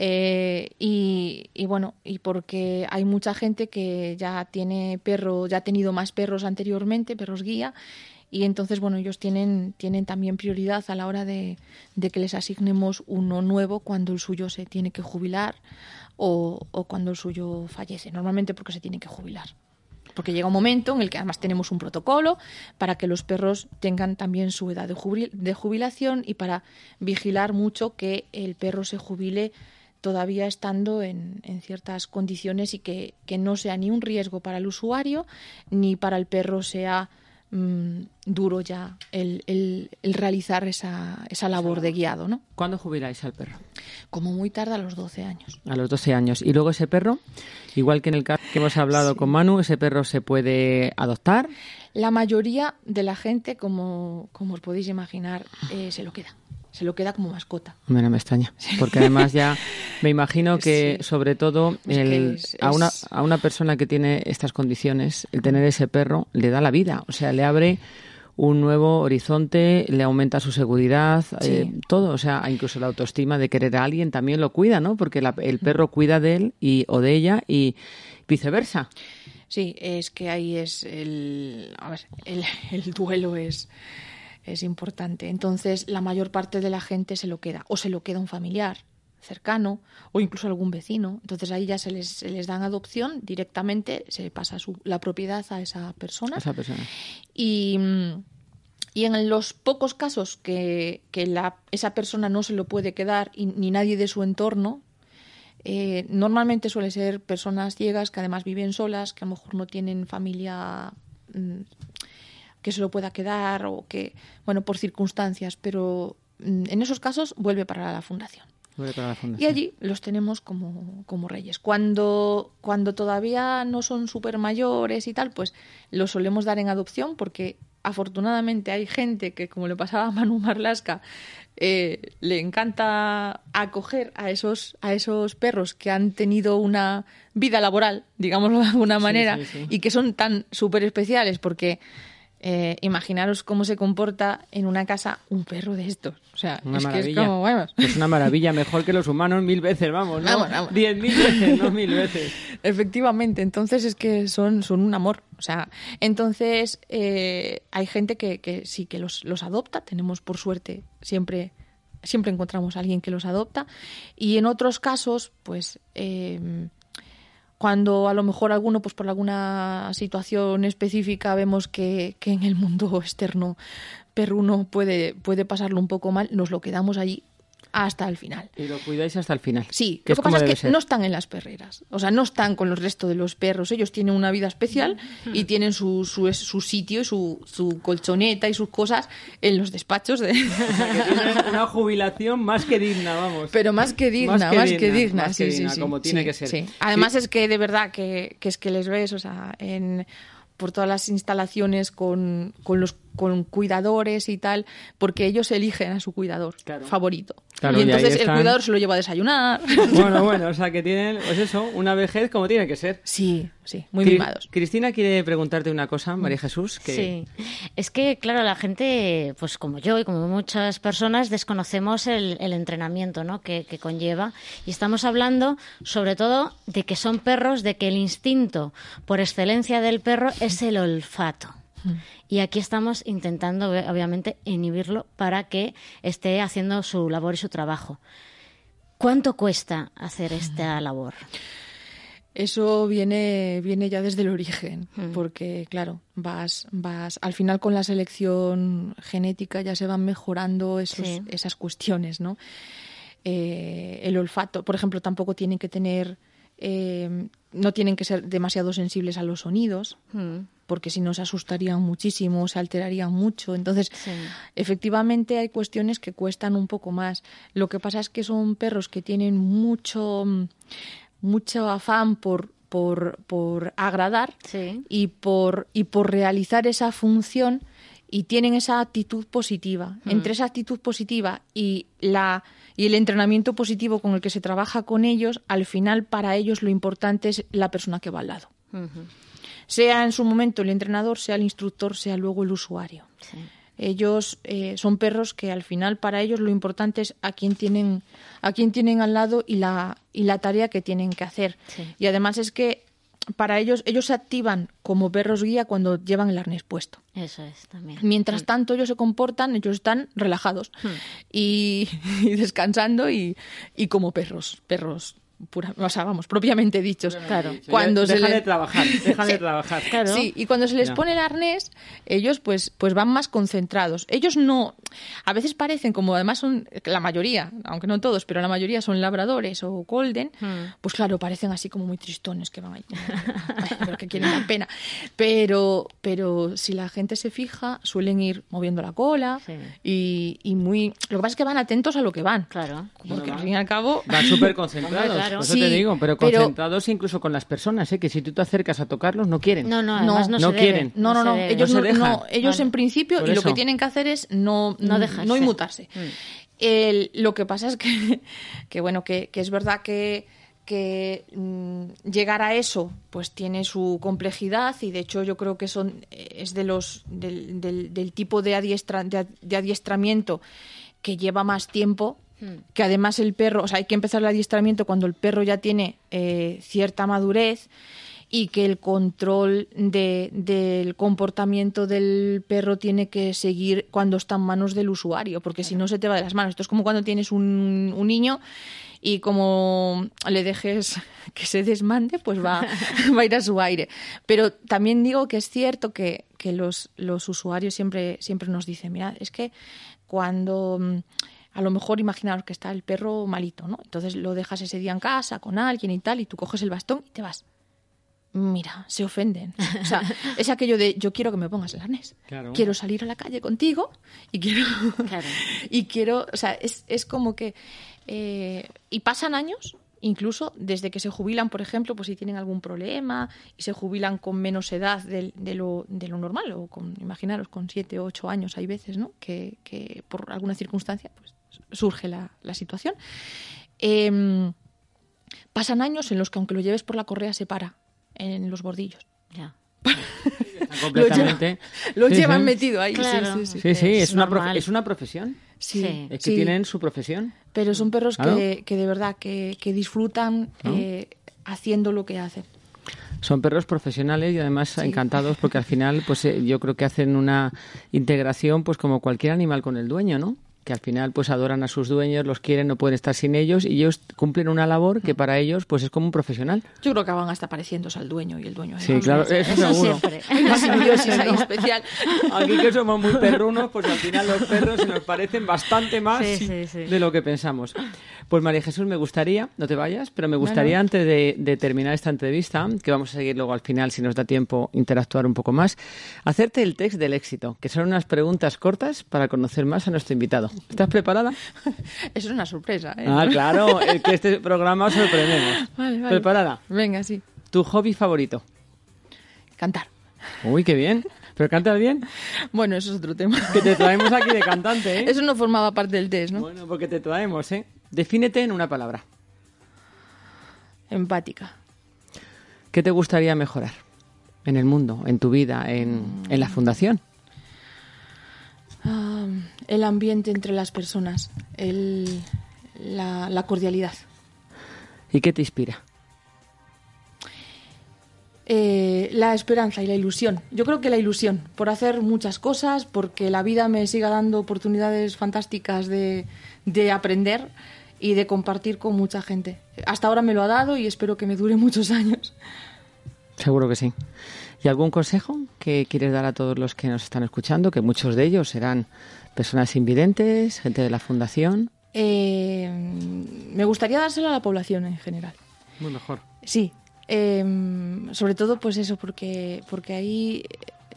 eh, y, y, bueno, y porque hay mucha gente que ya tiene perro, ya ha tenido más perros anteriormente, perros guía, y entonces, bueno, ellos tienen, tienen también prioridad a la hora de, que les asignemos uno nuevo cuando el suyo se tiene que jubilar o, o cuando el suyo fallece, normalmente porque se tiene que jubilar. Porque llega un momento en el que además tenemos un protocolo para que los perros tengan también su edad de jubilación y para vigilar mucho que el perro se jubile todavía estando en, en ciertas condiciones y que, que, no sea ni un riesgo para el usuario ni para el perro sea mmm, duro ya el, el, el realizar esa, esa, labor de guiado. ¿no? ¿Cuándo jubiláis al perro? Como muy tarde, a los 12 años. A los 12 años. ¿Y luego ese perro, igual que en el caso que hemos hablado sí. con Manu, ese perro se puede adoptar? La mayoría de la gente, como, como os podéis imaginar, eh, se lo queda se lo queda como mascota. Bueno, me extraña, porque además ya me imagino que sí. sobre todo el, que es, a, una, a una persona que tiene estas condiciones, el tener ese perro le da la vida, o sea, le abre un nuevo horizonte, le aumenta su seguridad, sí. eh, todo, o sea, incluso la autoestima de querer a alguien también lo cuida, ¿no? Porque la, el perro cuida de él y, o de ella y viceversa. Sí, es que ahí es el, a ver, el, el duelo es es importante. Entonces, la mayor parte de la gente se lo queda, o se lo queda un familiar cercano, o incluso algún vecino. Entonces, ahí ya se les, se les dan adopción directamente, se pasa su, la propiedad a esa persona. Esa persona. Y, y en los pocos casos que, que la, esa persona no se lo puede quedar, y, ni nadie de su entorno, eh, normalmente suele ser personas ciegas que además viven solas, que a lo mejor no tienen familia mmm, que se lo pueda quedar o que, bueno, por circunstancias, pero en esos casos vuelve para la fundación. Vuelve para la fundación. Y allí los tenemos como, como reyes. Cuando, cuando todavía no son súper mayores y tal, pues los solemos dar en adopción porque afortunadamente hay gente que, como le pasaba a Manu Marlasca, eh, le encanta acoger a esos, a esos perros que han tenido una vida laboral, digámoslo de alguna manera, sí, sí, sí. y que son tan súper especiales porque eh, imaginaros cómo se comporta en una casa un perro de estos. O sea, una es maravilla. que es como, vamos. Es una maravilla, mejor que los humanos mil veces, vamos, ¿no? Vamos, vamos. Diez mil veces, no mil veces. Efectivamente, entonces es que son, son un amor. O sea, entonces eh, hay gente que, que sí que los, los adopta. Tenemos, por suerte, siempre siempre encontramos a alguien que los adopta. Y en otros casos, pues... Eh, cuando a lo mejor alguno, pues por alguna situación específica, vemos que, que en el mundo externo perruno puede, puede pasarlo un poco mal, nos lo quedamos allí hasta el final. Y lo cuidáis hasta el final. Sí, que lo que pasa es que ser. no están en las perreras, o sea, no están con los restos de los perros, ellos tienen una vida especial y tienen su, su, su sitio y su, su, colchoneta y sus cosas en los despachos. De... O sea, que tienen una jubilación más que digna, vamos. Pero más que digna, más que, más digna, que digna, más sí, que digna sí, como sí, tiene sí, que ser. Sí. Además es que de verdad que, que es que les ves, o sea, en por todas las instalaciones con, con los con cuidadores y tal, porque ellos eligen a su cuidador claro. favorito. Claro, y entonces y el cuidador se lo lleva a desayunar. Bueno, bueno, o sea que tienen, pues eso, una vejez como tiene que ser. Sí, sí, muy Cri mimados. Cristina quiere preguntarte una cosa, María Jesús. Que... Sí, es que, claro, la gente, pues como yo y como muchas personas, desconocemos el, el entrenamiento ¿no? que, que conlleva. Y estamos hablando, sobre todo, de que son perros, de que el instinto por excelencia del perro es el olfato. Y aquí estamos intentando, obviamente, inhibirlo para que esté haciendo su labor y su trabajo. ¿Cuánto cuesta hacer esta labor? Eso viene, viene ya desde el origen, mm. porque claro, vas, vas, al final con la selección genética ya se van mejorando esos, sí. esas cuestiones, ¿no? Eh, el olfato, por ejemplo, tampoco tienen que tener, eh, no tienen que ser demasiado sensibles a los sonidos, mm porque si no se asustarían muchísimo, se alterarían mucho. Entonces, sí. efectivamente hay cuestiones que cuestan un poco más. Lo que pasa es que son perros que tienen mucho, mucho afán por, por, por agradar Sí. y, por, y por realizar esa función y tienen esa actitud positiva. Entre esa actitud positiva y, la, y el entrenamiento positivo con el que se trabaja con ellos, al final para ellos lo importante es la persona que va al lado. Sea en su momento el entrenador, sea el instructor, sea luego el usuario. Sí. Ellos eh, son perros que al final para ellos lo importante es a quién tienen, a quién tienen al lado y la, y la tarea que tienen que hacer. Sí. Y además es que para ellos, ellos se activan como perros guía cuando llevan el arnés puesto. Eso es también. Mientras tanto ellos se comportan, ellos están relajados y, y descansando y, y como perros, perros pura, o sea, vamos, propiamente dichos. Claro. Cuando se Dejan le- de trabajar, dejan de trabajar. Claro. Sí, y cuando se les pone el arnés, ellos pues, pues van más concentrados. Ellos no, a veces parecen como además son la mayoría, aunque no todos, pero la mayoría son labradores o golden, Hmm. pues claro, parecen así como muy tristones que van ahí, como, "Ay, pero que quieren la pena. Pero, pero si la gente se fija, suelen ir moviendo la cola Sí. y, y muy, lo que pasa es que van atentos a lo que van. Claro. Porque al fin y al cabo Van súper concentrados, claro. eso te digo, pero pero- concentrados incluso con las personas, ¿eh? que si tú te acercas a tocarlos no quieren. No, no, además no, no se quieren. debe. No, no, no. Ellos, No no, se dejan. no, ellos Vale. en principio y lo que tienen que hacer es no, No dejarse. no inmutarse. Mm. El- lo que pasa es que, que bueno, que, que es verdad que, que mm, llegar a eso pues tiene su complejidad y de hecho yo creo que son es de los del, del- del tipo de, adiestra- de, de adiestramiento que lleva más tiempo. Que además el perro, o sea, hay que empezar el adiestramiento cuando el perro ya tiene eh, cierta madurez y que el control de- del comportamiento del perro tiene que seguir cuando está en manos del usuario, porque si no se te va de las manos. Esto es como cuando tienes un, un niño y como le dejes que se desmande, pues va, va a ir a su aire. Pero también digo que es cierto que, que los, los usuarios siempre, siempre nos dicen, mira, es que cuando mm, a lo mejor imaginaros que está el perro malito, ¿no? Entonces lo dejas ese día en casa con alguien y tal, y tú coges el bastón y te vas. Mira, se ofenden. O sea, es aquello de yo quiero que me pongas el arnés. Claro. Quiero salir a la calle contigo y quiero. Claro. y quiero. O sea, es, es como que. eh, y pasan años, incluso desde que se jubilan, por ejemplo, pues si tienen algún problema y se jubilan con menos edad de, lo, de lo normal, o con, imaginaros, con siete o ocho años hay veces, ¿no? Que, que por alguna circunstancia pues, surge la, la situación. Em, pasan años en los que aunque lo lleves por la correa se para en los bordillos. Ya. Completamente. Lo Sí, llevan sí. metido ahí. sí, Claro. sí, sí. Sí, sí, Es es, una, es una profesión. Sí. Es que sí. tienen su profesión. Pero son perros Claro. que, que de verdad que, que disfrutan eh, haciendo lo que hacen. Son perros profesionales y además encantados porque al final pues eh, yo creo que hacen una integración pues como cualquier animal con el dueño, ¿no? Que al final pues adoran a sus dueños, los quieren, no pueden estar sin ellos y ellos cumplen una labor que para ellos pues es como un profesional. Yo creo que van hasta pareciéndose al dueño y el dueño. Sí, claro, eso, Eso seguro. una simbiosis ahí especial. Aquí que somos muy perrunos, pues al final los perros se nos parecen bastante más Sí, sí, sí. de lo que pensamos. Pues María Jesús, me gustaría, no te vayas, pero me gustaría antes de, de terminar esta entrevista, que vamos a seguir luego al final, si nos da tiempo, interactuar un poco más, hacerte el test del éxito, que son unas preguntas cortas para conocer más a nuestro invitado. ¿Estás preparada? Eso es una sorpresa. ¿eh? Ah, claro, es que este programa sorprendemos. Vale, vale. ¿Preparada? Venga, sí. ¿Tu hobby favorito? Cantar. Uy, qué bien. ¿Pero cantas bien? Bueno, eso es otro tema. Que te traemos aquí de cantante, ¿eh? Eso no formaba parte del test, ¿no? Bueno, porque te traemos, ¿eh? Defínete en una palabra. Empática. ¿Qué te gustaría mejorar en el mundo, en tu vida, en, en la fundación? Ah, el ambiente entre las personas. El, la, la cordialidad. ¿Y qué te inspira? Eh, la esperanza y la ilusión. Yo creo que la ilusión, por hacer muchas cosas, porque la vida me siga dando oportunidades fantásticas de, de aprender y de compartir con mucha gente. Hasta ahora me lo ha dado y espero que me dure muchos años. Seguro que sí. ¿Y algún consejo que quieres dar a todos los que nos están escuchando? Que muchos de ellos serán personas invidentes, gente de la fundación. Eh, me gustaría dárselo a la población en general. Muy mejor. Sí, eh, sobre todo pues eso, porque, porque ahí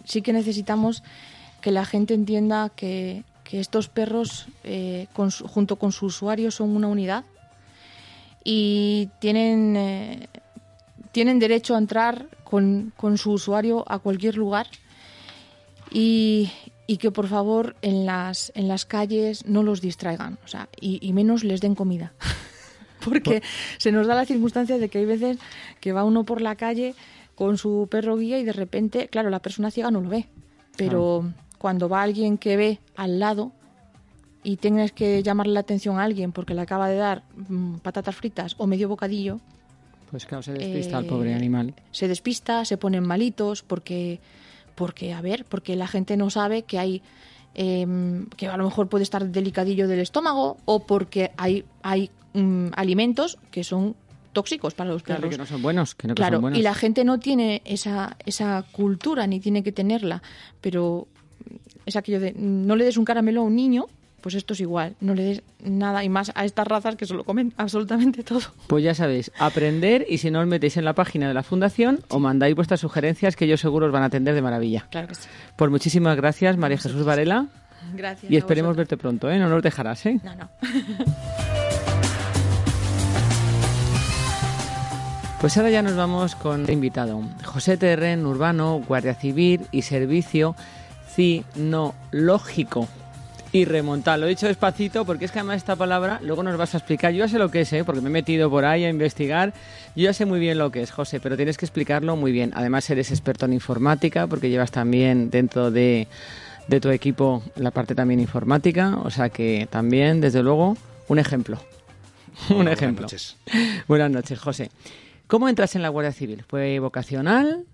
sí que necesitamos que la gente entienda que, que estos perros, eh, con su- junto con su usuario, son una unidad y tienen, eh, tienen derecho a entrar con, con su usuario a cualquier lugar y, y que por favor en las, en las calles no los distraigan, o sea, y, menos les den comida. Porque se nos da la circunstancia de que hay veces que va uno por la calle con su perro guía y de repente, claro, la persona ciega no lo ve, pero cuando va alguien que ve al lado y tienes que llamarle la atención a alguien porque le acaba de dar mm, patatas fritas o medio bocadillo, pues claro, se despista el pobre eh, animal. Se despista, se ponen malitos porque porque, a ver, porque la gente no sabe que hay em, que a lo mejor puede estar delicadillo del estómago o porque hay, hay mm, alimentos que son tóxicos para los perros. que no son buenos. Que no claro, son buenos. y la gente no tiene esa, esa cultura ni tiene que tenerla, pero es aquello de no le des un caramelo a un niño pues esto es igual, no le des nada y más a estas razas que se lo comen absolutamente todo. Pues ya sabéis, aprender y si no os metéis en la página de la fundación o mandáis vuestras sugerencias que yo seguro os van a atender de maravilla. Claro que sí. Pues muchísimas gracias María Jesús Varela. Gracias. Y esperemos verte pronto, ¿eh? No nos dejarás, ¿eh? No, no. Pues ahora ya nos vamos con el invitado. José Terren, urbano, guardia civil y servicio cinológico y remontar. Lo he dicho despacito porque es que además esta palabra luego nos vas a explicar. Yo ya sé lo que es, ¿eh? porque me he metido por ahí a investigar. Yo ya sé muy bien lo que es, José, pero tienes que explicarlo muy bien. Además eres experto en informática porque llevas también dentro de, de tu equipo la parte también informática. O sea que también, desde luego, un ejemplo. un ejemplo. Buenas noches. Buenas noches, José. ¿Cómo entras en la Guardia Civil? ¿Fue vocacional?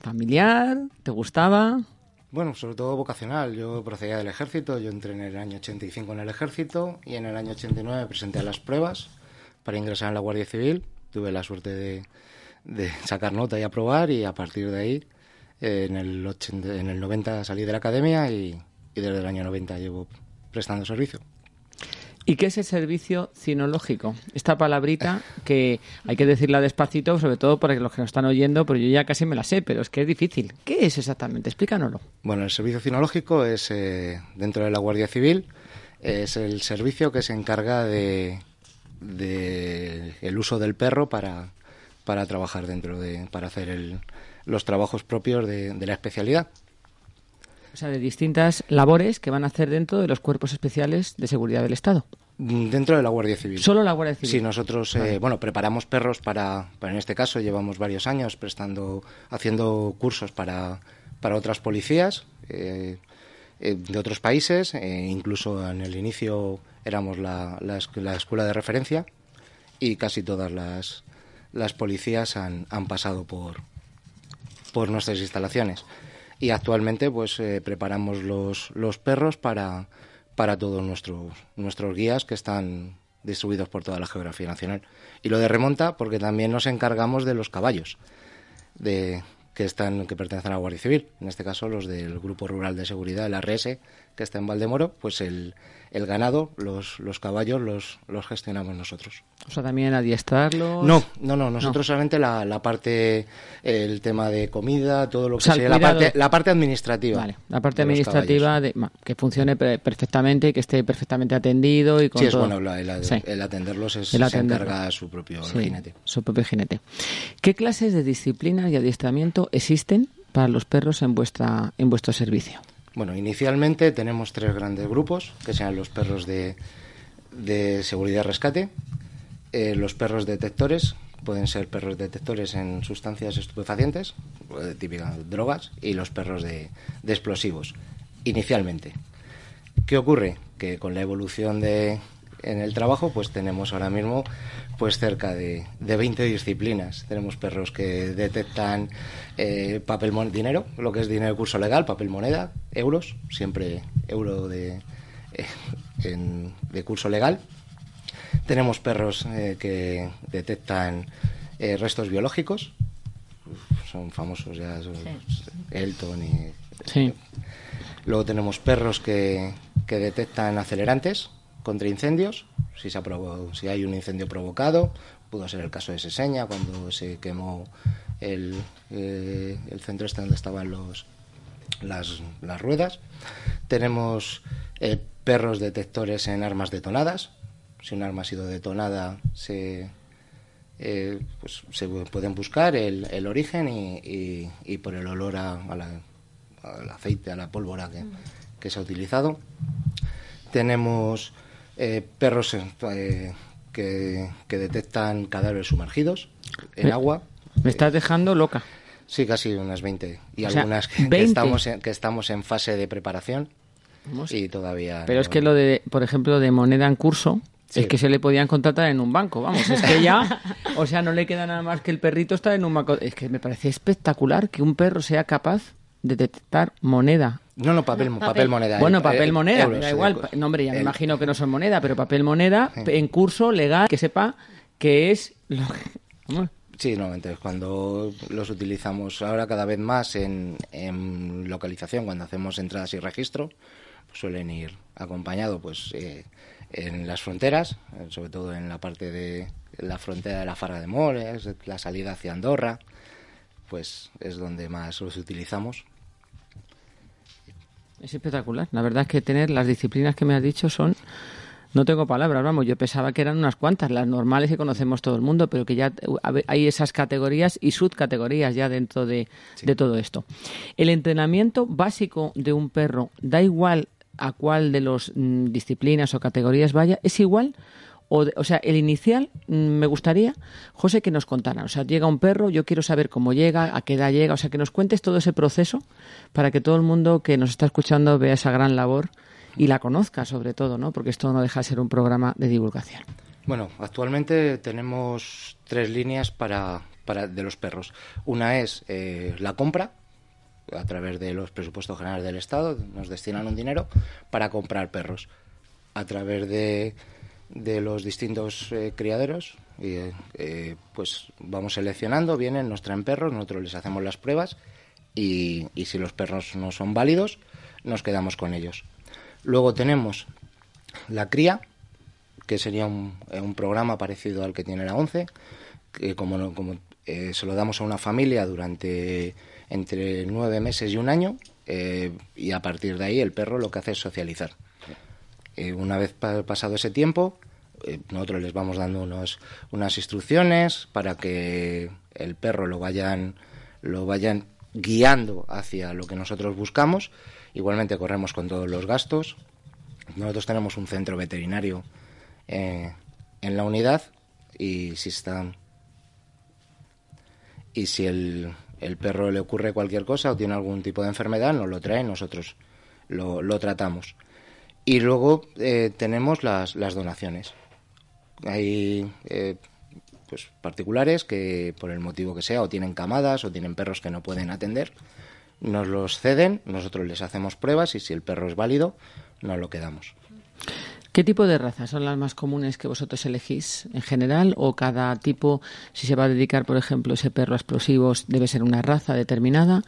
¿Familiar? ¿Te gustaba? Bueno, sobre todo vocacional. Yo procedía del ejército, yo entré en el año 85 en el ejército y en el año 89 presenté las pruebas para ingresar en la Guardia Civil. Tuve la suerte de, sacar nota y aprobar y a partir de ahí en, el en el 90 salí de la academia y, y desde el año 90 llevo prestando servicio. ¿Y qué es el servicio cinológico? Esta palabrita que hay que decirla despacito, sobre todo para los que nos están oyendo, pero yo ya casi me la sé, pero es que es difícil. ¿Qué es exactamente? Explícanoslo. Bueno, el servicio cinológico es, eh, dentro de la Guardia Civil, es el servicio que se encarga de, el uso del perro para, para trabajar dentro de, para hacer los trabajos propios de la especialidad. O sea, de distintas labores que van a hacer dentro de los cuerpos especiales de seguridad del Estado. Mm, dentro de la Guardia Civil. Solo la Guardia Civil. Sí, nosotros, eh, bueno, preparamos perros para, para, en este caso, llevamos varios años prestando, haciendo cursos para, para otras policías eh, eh, de otros países. incluso en el inicio éramos la, la, escuela de referencia y casi todas las, las policías han, han pasado por, por nuestras instalaciones y actualmente pues eh, preparamos los, los perros para, para todos nuestros, nuestros guías que están distribuidos por toda la geografía nacional. Y lo de remonta porque también nos encargamos de los caballos de, que, están, que pertenecen a la Guardia Civil, en este caso los del Grupo Rural de Seguridad, el ARS, que está en Valdemoro, pues el, el ganado, los, los caballos los, los gestionamos nosotros. O sea, también adiestrarlos. No, no, no, nosotros solamente la, la, parte, el tema de comida, todo lo que sea, la parte, la parte administrativa. Vale, la parte administrativa de, que funcione perfectamente y que esté perfectamente atendido. Y con sí, es bueno, el, atenderlos es, se encarga su propio jinete. Su propio jinete. ¿Qué clases de disciplinas y adiestramiento existen para los perros en, vuestra, en vuestro servicio? Bueno, inicialmente tenemos tres grandes grupos, que sean los perros de, de seguridad rescate, eh, los perros detectores, pueden ser perros detectores en sustancias estupefacientes, eh, típicas drogas, y los perros de, de, explosivos, inicialmente. ¿Qué ocurre? Que con la evolución de, en el trabajo, pues tenemos ahora mismo pues cerca de, de 20 disciplinas. Tenemos perros que detectan eh, papel dinero, lo que es dinero de curso legal, papel moneda, euros, siempre euro de, eh, de curso legal. Tenemos perros eh, que detectan restos biológicos, son famosos ya, Elton y... Luego tenemos perros que, que detectan acelerantes, contra incendios, si, se si hay un incendio provocado, pudo ser el caso de Seseña, cuando se quemó el, eh, el centro este donde estaban los, las, las ruedas. Tenemos eh, perros detectores en armas detonadas. Si un arma ha sido detonada, se, eh, pues se pueden buscar el, el origen y, y, por el olor a, al aceite, a la pólvora que, que se ha utilizado. Tenemos eh, perros eh, que, que, detectan cadáveres sumergidos en agua. Me estás dejando loca. Sí, casi unas 20. Y algunas que, estamos en, que estamos en fase de preparación. Y todavía. Pero es que lo de, por ejemplo, de moneda en curso, es que se le podían contratar en un banco, vamos, es que ya, o sea, no le queda nada más que el perrito está en un banco. Es que me parece espectacular que un perro sea capaz de detectar moneda. No, no, papel, papel. moneda. Bueno, eh, papel moneda, da igual. No, hombre, ya me imagino que no son moneda, pero papel moneda en curso legal que sepa que es lo que... Sí, no, entonces cuando los utilizamos ahora cada vez más en, en localización, cuando hacemos entradas y registro, pues suelen ir acompañado pues eh, en las fronteras, eh, sobre todo en la parte de la frontera de la Farga de Mores, la salida hacia Andorra, pues es donde más los utilizamos. Es espectacular. La verdad es que tener las disciplinas que me has dicho son no tengo palabras, vamos, yo pensaba que eran unas cuantas, las normales que conocemos todo el mundo, pero que ya hay esas categorías y subcategorías ya dentro de, de todo esto. El entrenamiento básico de un perro, da igual a cuál de las mm, disciplinas o categorías vaya, ¿es igual? O, o, sea, el inicial mm, me gustaría, José, que nos contara. O sea, llega un perro, yo quiero saber cómo llega, a qué edad llega, o sea, que nos cuentes todo ese proceso para que todo el mundo que nos está escuchando vea esa gran labor y la conozca, sobre todo, ¿no? Porque esto no deja de ser un programa de divulgación. Bueno, actualmente tenemos tres líneas para, para de los perros. Una es eh, la compra, a través de los presupuestos generales del Estado, nos destinan un dinero para comprar perros. A través de, de los distintos eh, criaderos, y, eh, pues vamos seleccionando, vienen, nos traen perros, nosotros les hacemos las pruebas y, y si los perros no son válidos, nos quedamos con ellos. Luego tenemos la cría, que sería un, un programa parecido al que tiene la ONCE, que como, como eh, se lo damos a una familia durante entre nueve meses y un año eh, y a partir de ahí el perro lo que hace es socializar. Eh, una vez pasado ese tiempo, eh, nosotros les vamos dando unos, unas instrucciones para que el perro lo vayan, lo vayan guiando hacia lo que nosotros buscamos. Igualmente corremos con todos los gastos. Nosotros tenemos un centro veterinario en la unidad y si están y si el, perro le ocurre cualquier cosa o tiene algún tipo de enfermedad, nos lo trae, nosotros lo, tratamos. Y luego eh, tenemos las, las, donaciones. Hay eh, pues particulares que por el motivo que sea o tienen camadas o tienen perros que no pueden atender, nos los ceden, nosotros les hacemos pruebas y si el perro es válido, nos lo quedamos. ¿Qué tipo de razas son las más comunes que vosotros elegís en general? ¿O cada tipo, si se va a dedicar, por ejemplo, ese perro a explosivos, debe ser una raza determinada?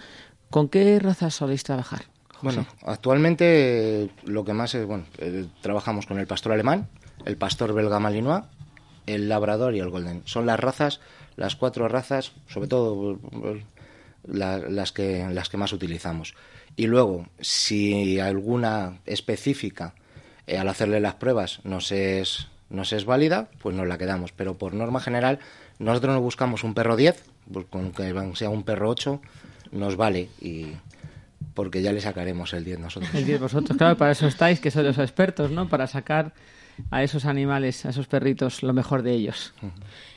¿Con qué razas soléis trabajar? Bueno, actualmente lo que más es, bueno, eh, trabajamos con el pastor alemán, el pastor belga malinois, el labrador y el golden. Son las razas, las cuatro razas, sobre todo las, que, las que más utilizamos. Y luego, si alguna específica eh, al hacerle las pruebas no se es, no se es válida, pues nos la quedamos. Pero por norma general, nosotros no buscamos un perro 10, pues con que sea un perro 8, nos vale. Y porque ya le sacaremos el 10 nosotros. El 10 vosotros, claro, para eso estáis, que sois los expertos, ¿no? Para sacar a esos animales, a esos perritos, lo mejor de ellos.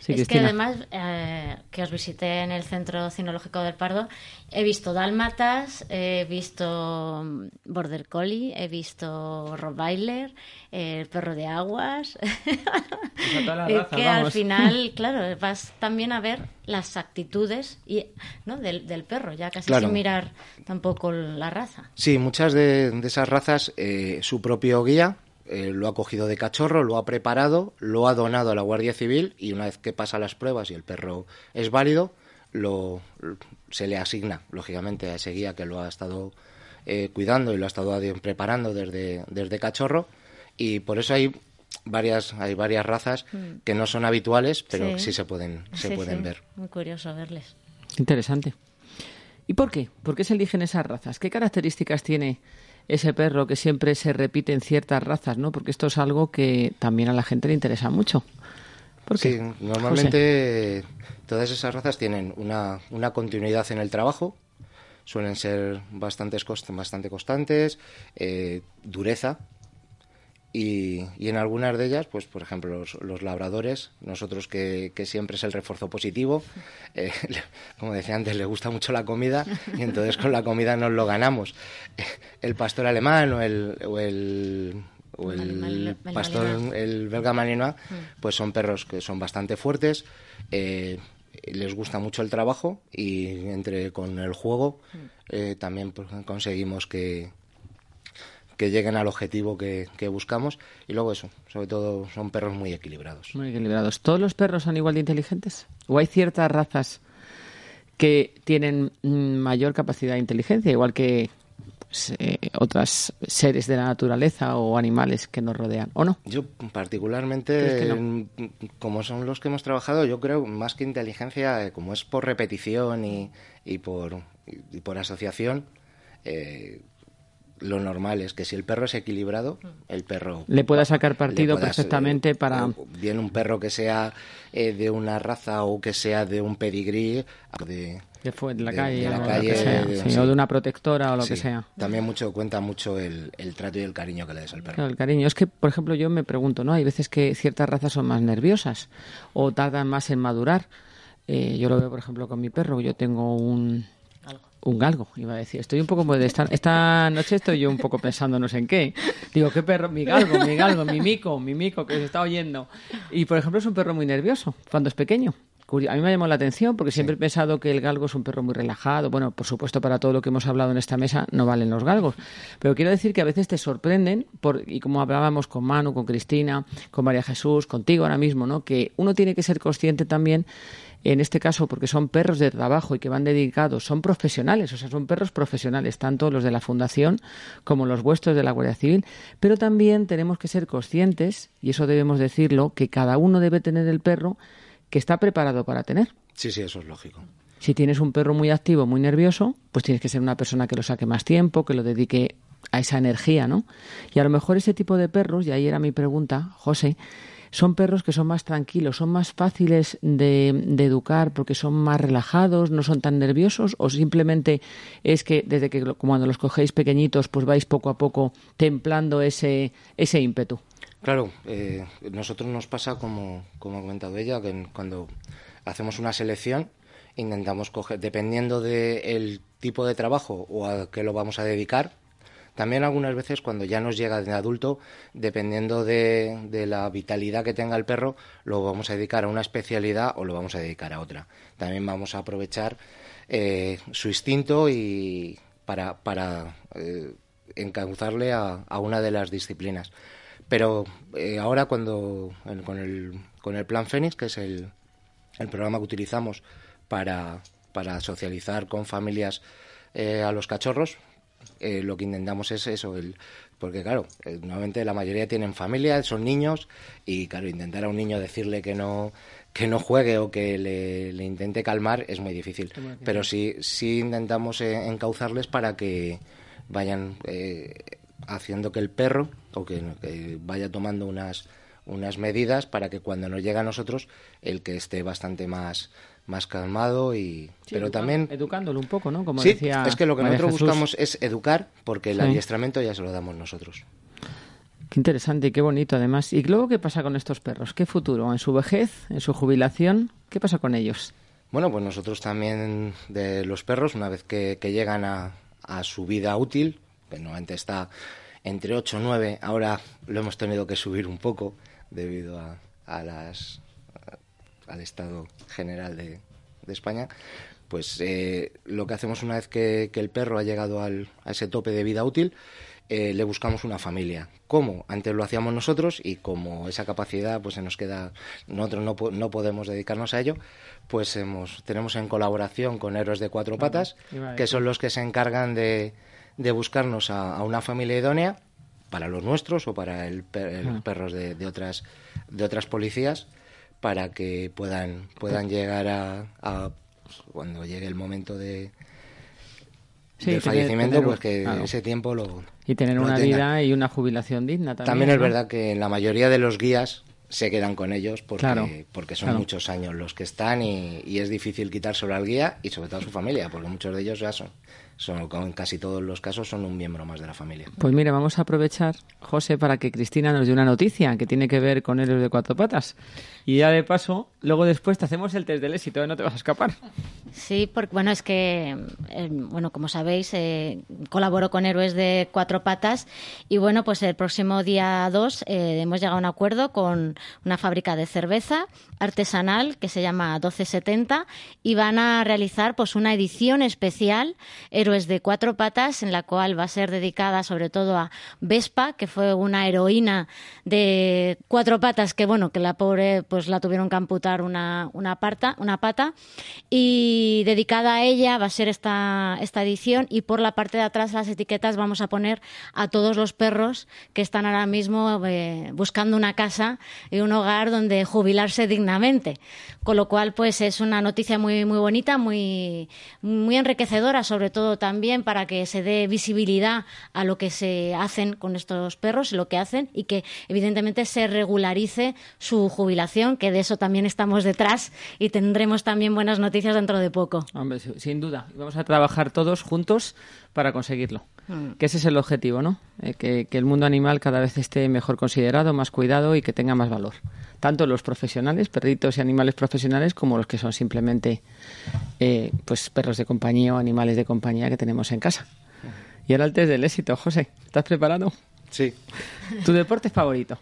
es que además, eh, que os visité en el Centro Cinológico del Pardo, he visto dálmatas, he visto mm, border collie, he visto rottweiler, el perro de aguas. que al final, claro, vas también a ver las actitudes y, ¿no? del, del perro, ya casi sin mirar tampoco la raza. Sí, muchas de, esas razas, eh, su propio guía eh, lo ha cogido de cachorro, lo ha preparado, lo ha donado a la Guardia Civil y una vez que pasa las pruebas y el perro es válido, lo, se le asigna, lógicamente, a ese guía que lo ha estado eh, cuidando y lo ha estado preparando desde, desde cachorro. Y por eso hay varias hay varias razas mm. que no son habituales pero sí, se pueden se pueden ver. Muy curioso verles. Interesante. Y por qué por qué se eligen esas razas qué características tiene ese perro que siempre se repite en ciertas razas, ¿no? Porque esto es algo que también a la gente le interesa mucho. Sí, normalmente todas esas razas tienen una, una continuidad en el trabajo, suelen ser bastantes bastante constantes, eh, dureza, y, y, en algunas de ellas, pues por ejemplo, los, labradores, nosotros que, que, siempre es el refuerzo positivo, eh, como decía antes, le gusta mucho la comida y entonces con la comida nos lo ganamos. El pastor alemán o el, o el o el, pastor, el belga malinois, mm. pues son perros que son bastante fuertes, eh, les gusta mucho el trabajo y entre con el juego mm. eh, también pues, conseguimos que, que lleguen al objetivo que, buscamos y luego eso, sobre todo son perros muy equilibrados. Muy equilibrados. ¿Todos los perros son igual de inteligentes? ¿O hay ciertas razas que tienen mayor capacidad de inteligencia, igual que pues, eh, otras seres de la naturaleza o animales que nos rodean, ¿o no? Yo particularmente, como son los que hemos trabajado, yo creo más que inteligencia, eh, como es por repetición y, y por, y por asociación, eh, lo normal es que si el perro es equilibrado, el perro... Le pueda sacar partido perfectamente para... Bien un perro que sea de una raza o que sea de un pedigrí, de, fue de la calle, o, de una protectora o lo que sea. También mucho cuenta mucho el, trato y el cariño que le des al perro. el cariño. Es que, por ejemplo, yo me pregunto, ¿no? Hay veces que ciertas razas son más nerviosas o tardan más en madurar. Eh, yo lo veo, por ejemplo, con mi perro. Yo tengo un, un galgo, iba a decir. Estoy un poco de esta, esta noche estoy yo un poco pensando no sé en qué. Digo, ¿qué perro? Mi galgo, mi galgo, mi mico, mi mico que se está oyendo. Y por ejemplo es un perro muy nervioso cuando es pequeño. A mí me ha llamado la atención porque siempre he pensado que el galgo es un perro muy relajado. Bueno, por supuesto, para todo lo que hemos hablado en esta mesa no valen los galgos. Pero quiero decir que a veces te sorprenden, por, y como hablábamos con Manu, con Cristina, con María Jesús, contigo ahora mismo, ¿no? que uno tiene que ser consciente también en este caso porque son perros de trabajo y que van dedicados, son profesionales, o sea, son perros profesionales, tanto los de la Fundación como los vuestros de la Guardia Civil, pero también tenemos que ser conscientes, y eso debemos decirlo, que cada uno debe tener el perro que está preparado para tener. Sí, sí, eso es lógico. Si tienes un perro muy activo, muy nervioso, pues tienes que ser una persona que lo saque más tiempo, que lo dedique a esa energía, ¿no? Y a lo mejor ese tipo de perros, y ahí era mi pregunta, José, son perros que son más tranquilos, son más fáciles de, educar porque son más relajados, no son tan nerviosos, o simplemente es que desde que cuando los cogéis pequeñitos, pues vais poco a poco templando ese, ese ímpetu. Claro, eh, nosotros nos pasa, como, como ha comentado ella, que cuando hacemos una selección intentamos coger, dependiendo del tipo de trabajo o a qué lo vamos a dedicar, también algunas veces cuando ya nos llega de adulto, dependiendo de, la vitalidad que tenga el perro, lo vamos a dedicar a una especialidad o lo vamos a dedicar a otra. También vamos a aprovechar eh, su instinto y para, para eh, encauzarle a, una de las disciplinas. Pero eh, ahora cuando con, el, con el plan Fénix, que es el, programa que utilizamos para, socializar con familias a los cachorros, eh, lo que intentamos es eso, el, porque claro, nuevamente la mayoría tienen familia, son niños y claro, intentar a un niño decirle que no que no juegue o que le, le intente calmar es muy difícil. Pero sí, sí intentamos encauzarles para que vayan haciendo que el perro o que, vaya tomando unas unas medidas para que cuando nos llegue a nosotros el que esté bastante más más calmado y pero también educándolo un poco no como sí, decía es que lo que nosotros buscamos es educar porque el adiestramiento ya se lo damos nosotros Qué interesante y qué bonito además. ¿Y luego qué pasa con estos perros? ¿Qué futuro? ¿En su vejez? ¿En su jubilación? ¿Qué pasa con ellos? Bueno, pues nosotros también de los perros, una vez que, llegan a, a, su vida útil, que normalmente está entre 8 o 9. Ahora lo hemos tenido que subir un poco debido a, las, al estado general de, España. Pues eh, lo que hacemos una vez que, el perro ha llegado al, a ese tope de vida útil, eh, le buscamos una familia. ¿Cómo? Antes lo hacíamos nosotros y como esa capacidad pues se nos queda, nosotros no, no podemos dedicarnos a ello, pues hemos, tenemos en colaboración con Héroes de Cuatro Patas, que son los que se encargan de, de buscarnos a, una familia idónea para los nuestros o para el, perros de, otras de otras policías para que puedan puedan llegar a, pues, cuando llegue el momento de del fallecimiento pues que ese tiempo lo y tener una vida y una jubilación digna también también es verdad que en la mayoría de los guías se quedan con ellos porque, porque son muchos años los que están y, y, es difícil quitárselo al guía y sobre todo a su familia, porque muchos de ellos ya son, son, en casi todos los casos, son un miembro más de la familia. Pues mira, vamos a aprovechar, José, para que Cristina nos dé una noticia que tiene que ver con héroes de cuatro patas. Y ya de paso, luego después te hacemos el test del éxito, ¿eh? no te vas a escapar. Sí, porque bueno, es que, eh, bueno, como sabéis, eh, colaboro con héroes de cuatro patas y bueno, pues el próximo día 2 hemos llegado a un acuerdo con una fábrica de cerveza artesanal que se llama 1270 y van a realizar pues una edición especial Héroes de Cuatro Patas, en la cual va a ser dedicada sobre todo a Vespa, que fue una heroína de cuatro patas que, bueno, que la pobre pues la tuvieron que amputar una, una, una pata. Y dedicada a ella va a ser esta, esta edición y por la parte de atrás las etiquetas vamos a poner a todos los perros que están ahora mismo eh, buscando una casa y un hogar donde jubilarse dignamente. Con lo cual, pues es una noticia muy, muy bonita, muy, muy enriquecedora, sobre todo también para que se dé visibilidad a lo que se hacen con estos perros, lo que hacen y que evidentemente se regularice su jubilación, que de eso también estamos detrás y tendremos también buenas noticias dentro de poco. Hombre, sin duda. Vamos a trabajar todos juntos para conseguirlo. Mm. Que ese es el objetivo, ¿no? Eh, que, que, el mundo animal cada vez esté mejor considerado, más cuidado y que tenga más valor. Tanto los profesionales, perritos y animales profesionales, como los que son simplemente eh, pues perros de compañía o animales de compañía que tenemos en casa. Y ahora el test del éxito, José. ¿Estás preparado? Sí. ¿Tu deporte favorito?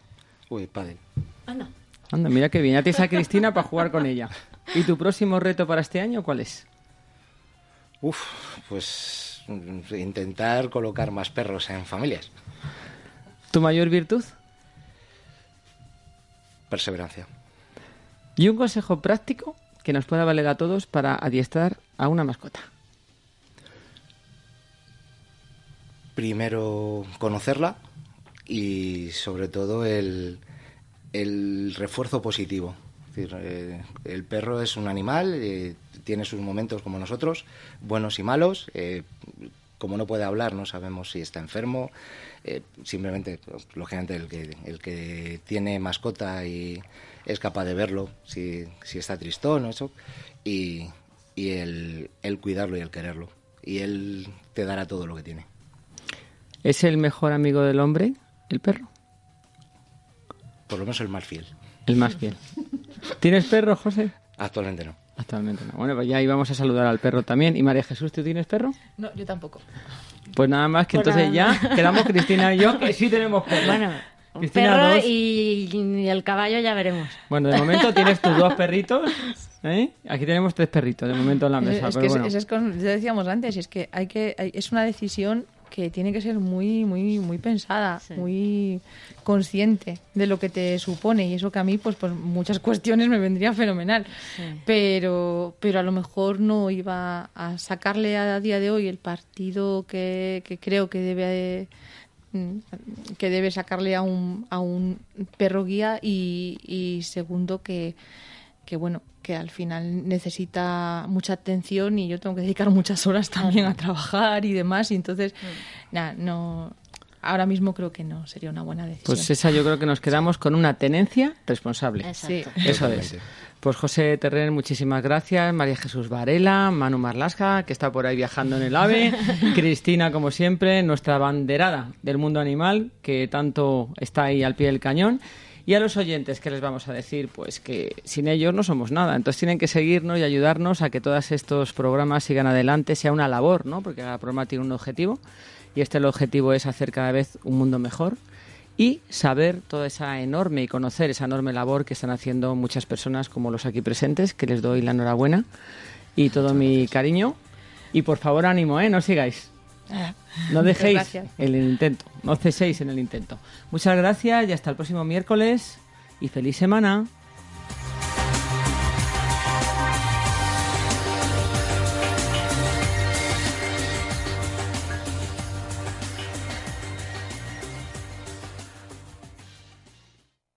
Uy, pádel. Anda. Anda, mira que bien. Ya tienes a Cristina para jugar con ella. ¿Y tu próximo reto para este año cuál es? Uf, pues intentar colocar más perros en familias. ¿Tu mayor virtud? Perseverancia. ¿Y un consejo práctico que nos pueda valer a todos para adiestrar a una mascota? Primero conocerla y sobre todo el, el refuerzo positivo. Eh, el perro es un animal, eh, tiene sus momentos como nosotros, buenos y malos. Eh, como no puede hablar, no sabemos si está enfermo. simplemente, lógicamente, el que, el que tiene mascota y es capaz de verlo, si, si está tristón o eso, y, y el, el cuidarlo y el quererlo. Y él te dará todo lo que tiene. ¿Es el mejor amigo del hombre, el perro? Por lo menos el más fiel. El más fiel. ¿Tienes perro, José? Actualmente no. Actualmente no. Bueno, pues ya íbamos a saludar al perro también. ¿Y María Jesús, tú tienes perro? No, yo tampoco. Pues nada más que pues entonces ya quedamos Cristina y yo que sí tenemos perro. Bueno, un perro y, el caballo ya veremos. Bueno, de momento tienes tus dos perritos. ¿eh? Aquí tenemos tres perritos de momento en la mesa. Es, que bueno. es, ya decíamos antes, es que hay que es una decisión que tiene que ser muy muy muy pensada, muy consciente de lo que te supone. Y eso que a mí pues pues muchas cuestiones me vendría fenomenal. Pero pero a lo mejor no iba a sacarle a día de hoy el partido que, que creo que debe que debe sacarle a un, a un perro guía y, segundo que, que bueno que al final necesita mucha atención y yo tengo que dedicar muchas horas también a trabajar y demás y entonces mm. nada no ahora mismo creo que no sería una buena decisión. Pues esa yo creo que nos quedamos con una tenencia responsable. Sí. Eso es. Pues José Terren, muchísimas gracias. María Jesús Varela, Manu Marlasca, que está por ahí viajando en el AVE. Cristina, como siempre, nuestra banderada del mundo animal, que tanto está ahí al pie del cañón. Y a los oyentes, ¿qué les vamos a decir? Pues que sin ellos no somos nada. Entonces tienen que seguirnos y ayudarnos a que todos estos programas sigan adelante, sea una labor, ¿no? Porque cada programa tiene un objetivo. Y este el objetivo es hacer cada vez un mundo mejor y saber toda esa enorme y conocer esa enorme labor que están haciendo muchas personas como los aquí presentes, que les doy la enhorabuena y todo mi cariño. Y por favor, ánimo, ¿eh? No sigáis. Ah, no dejéis el intento, no ceséis en el intento. Muchas gracias y hasta el próximo miércoles y feliz semana.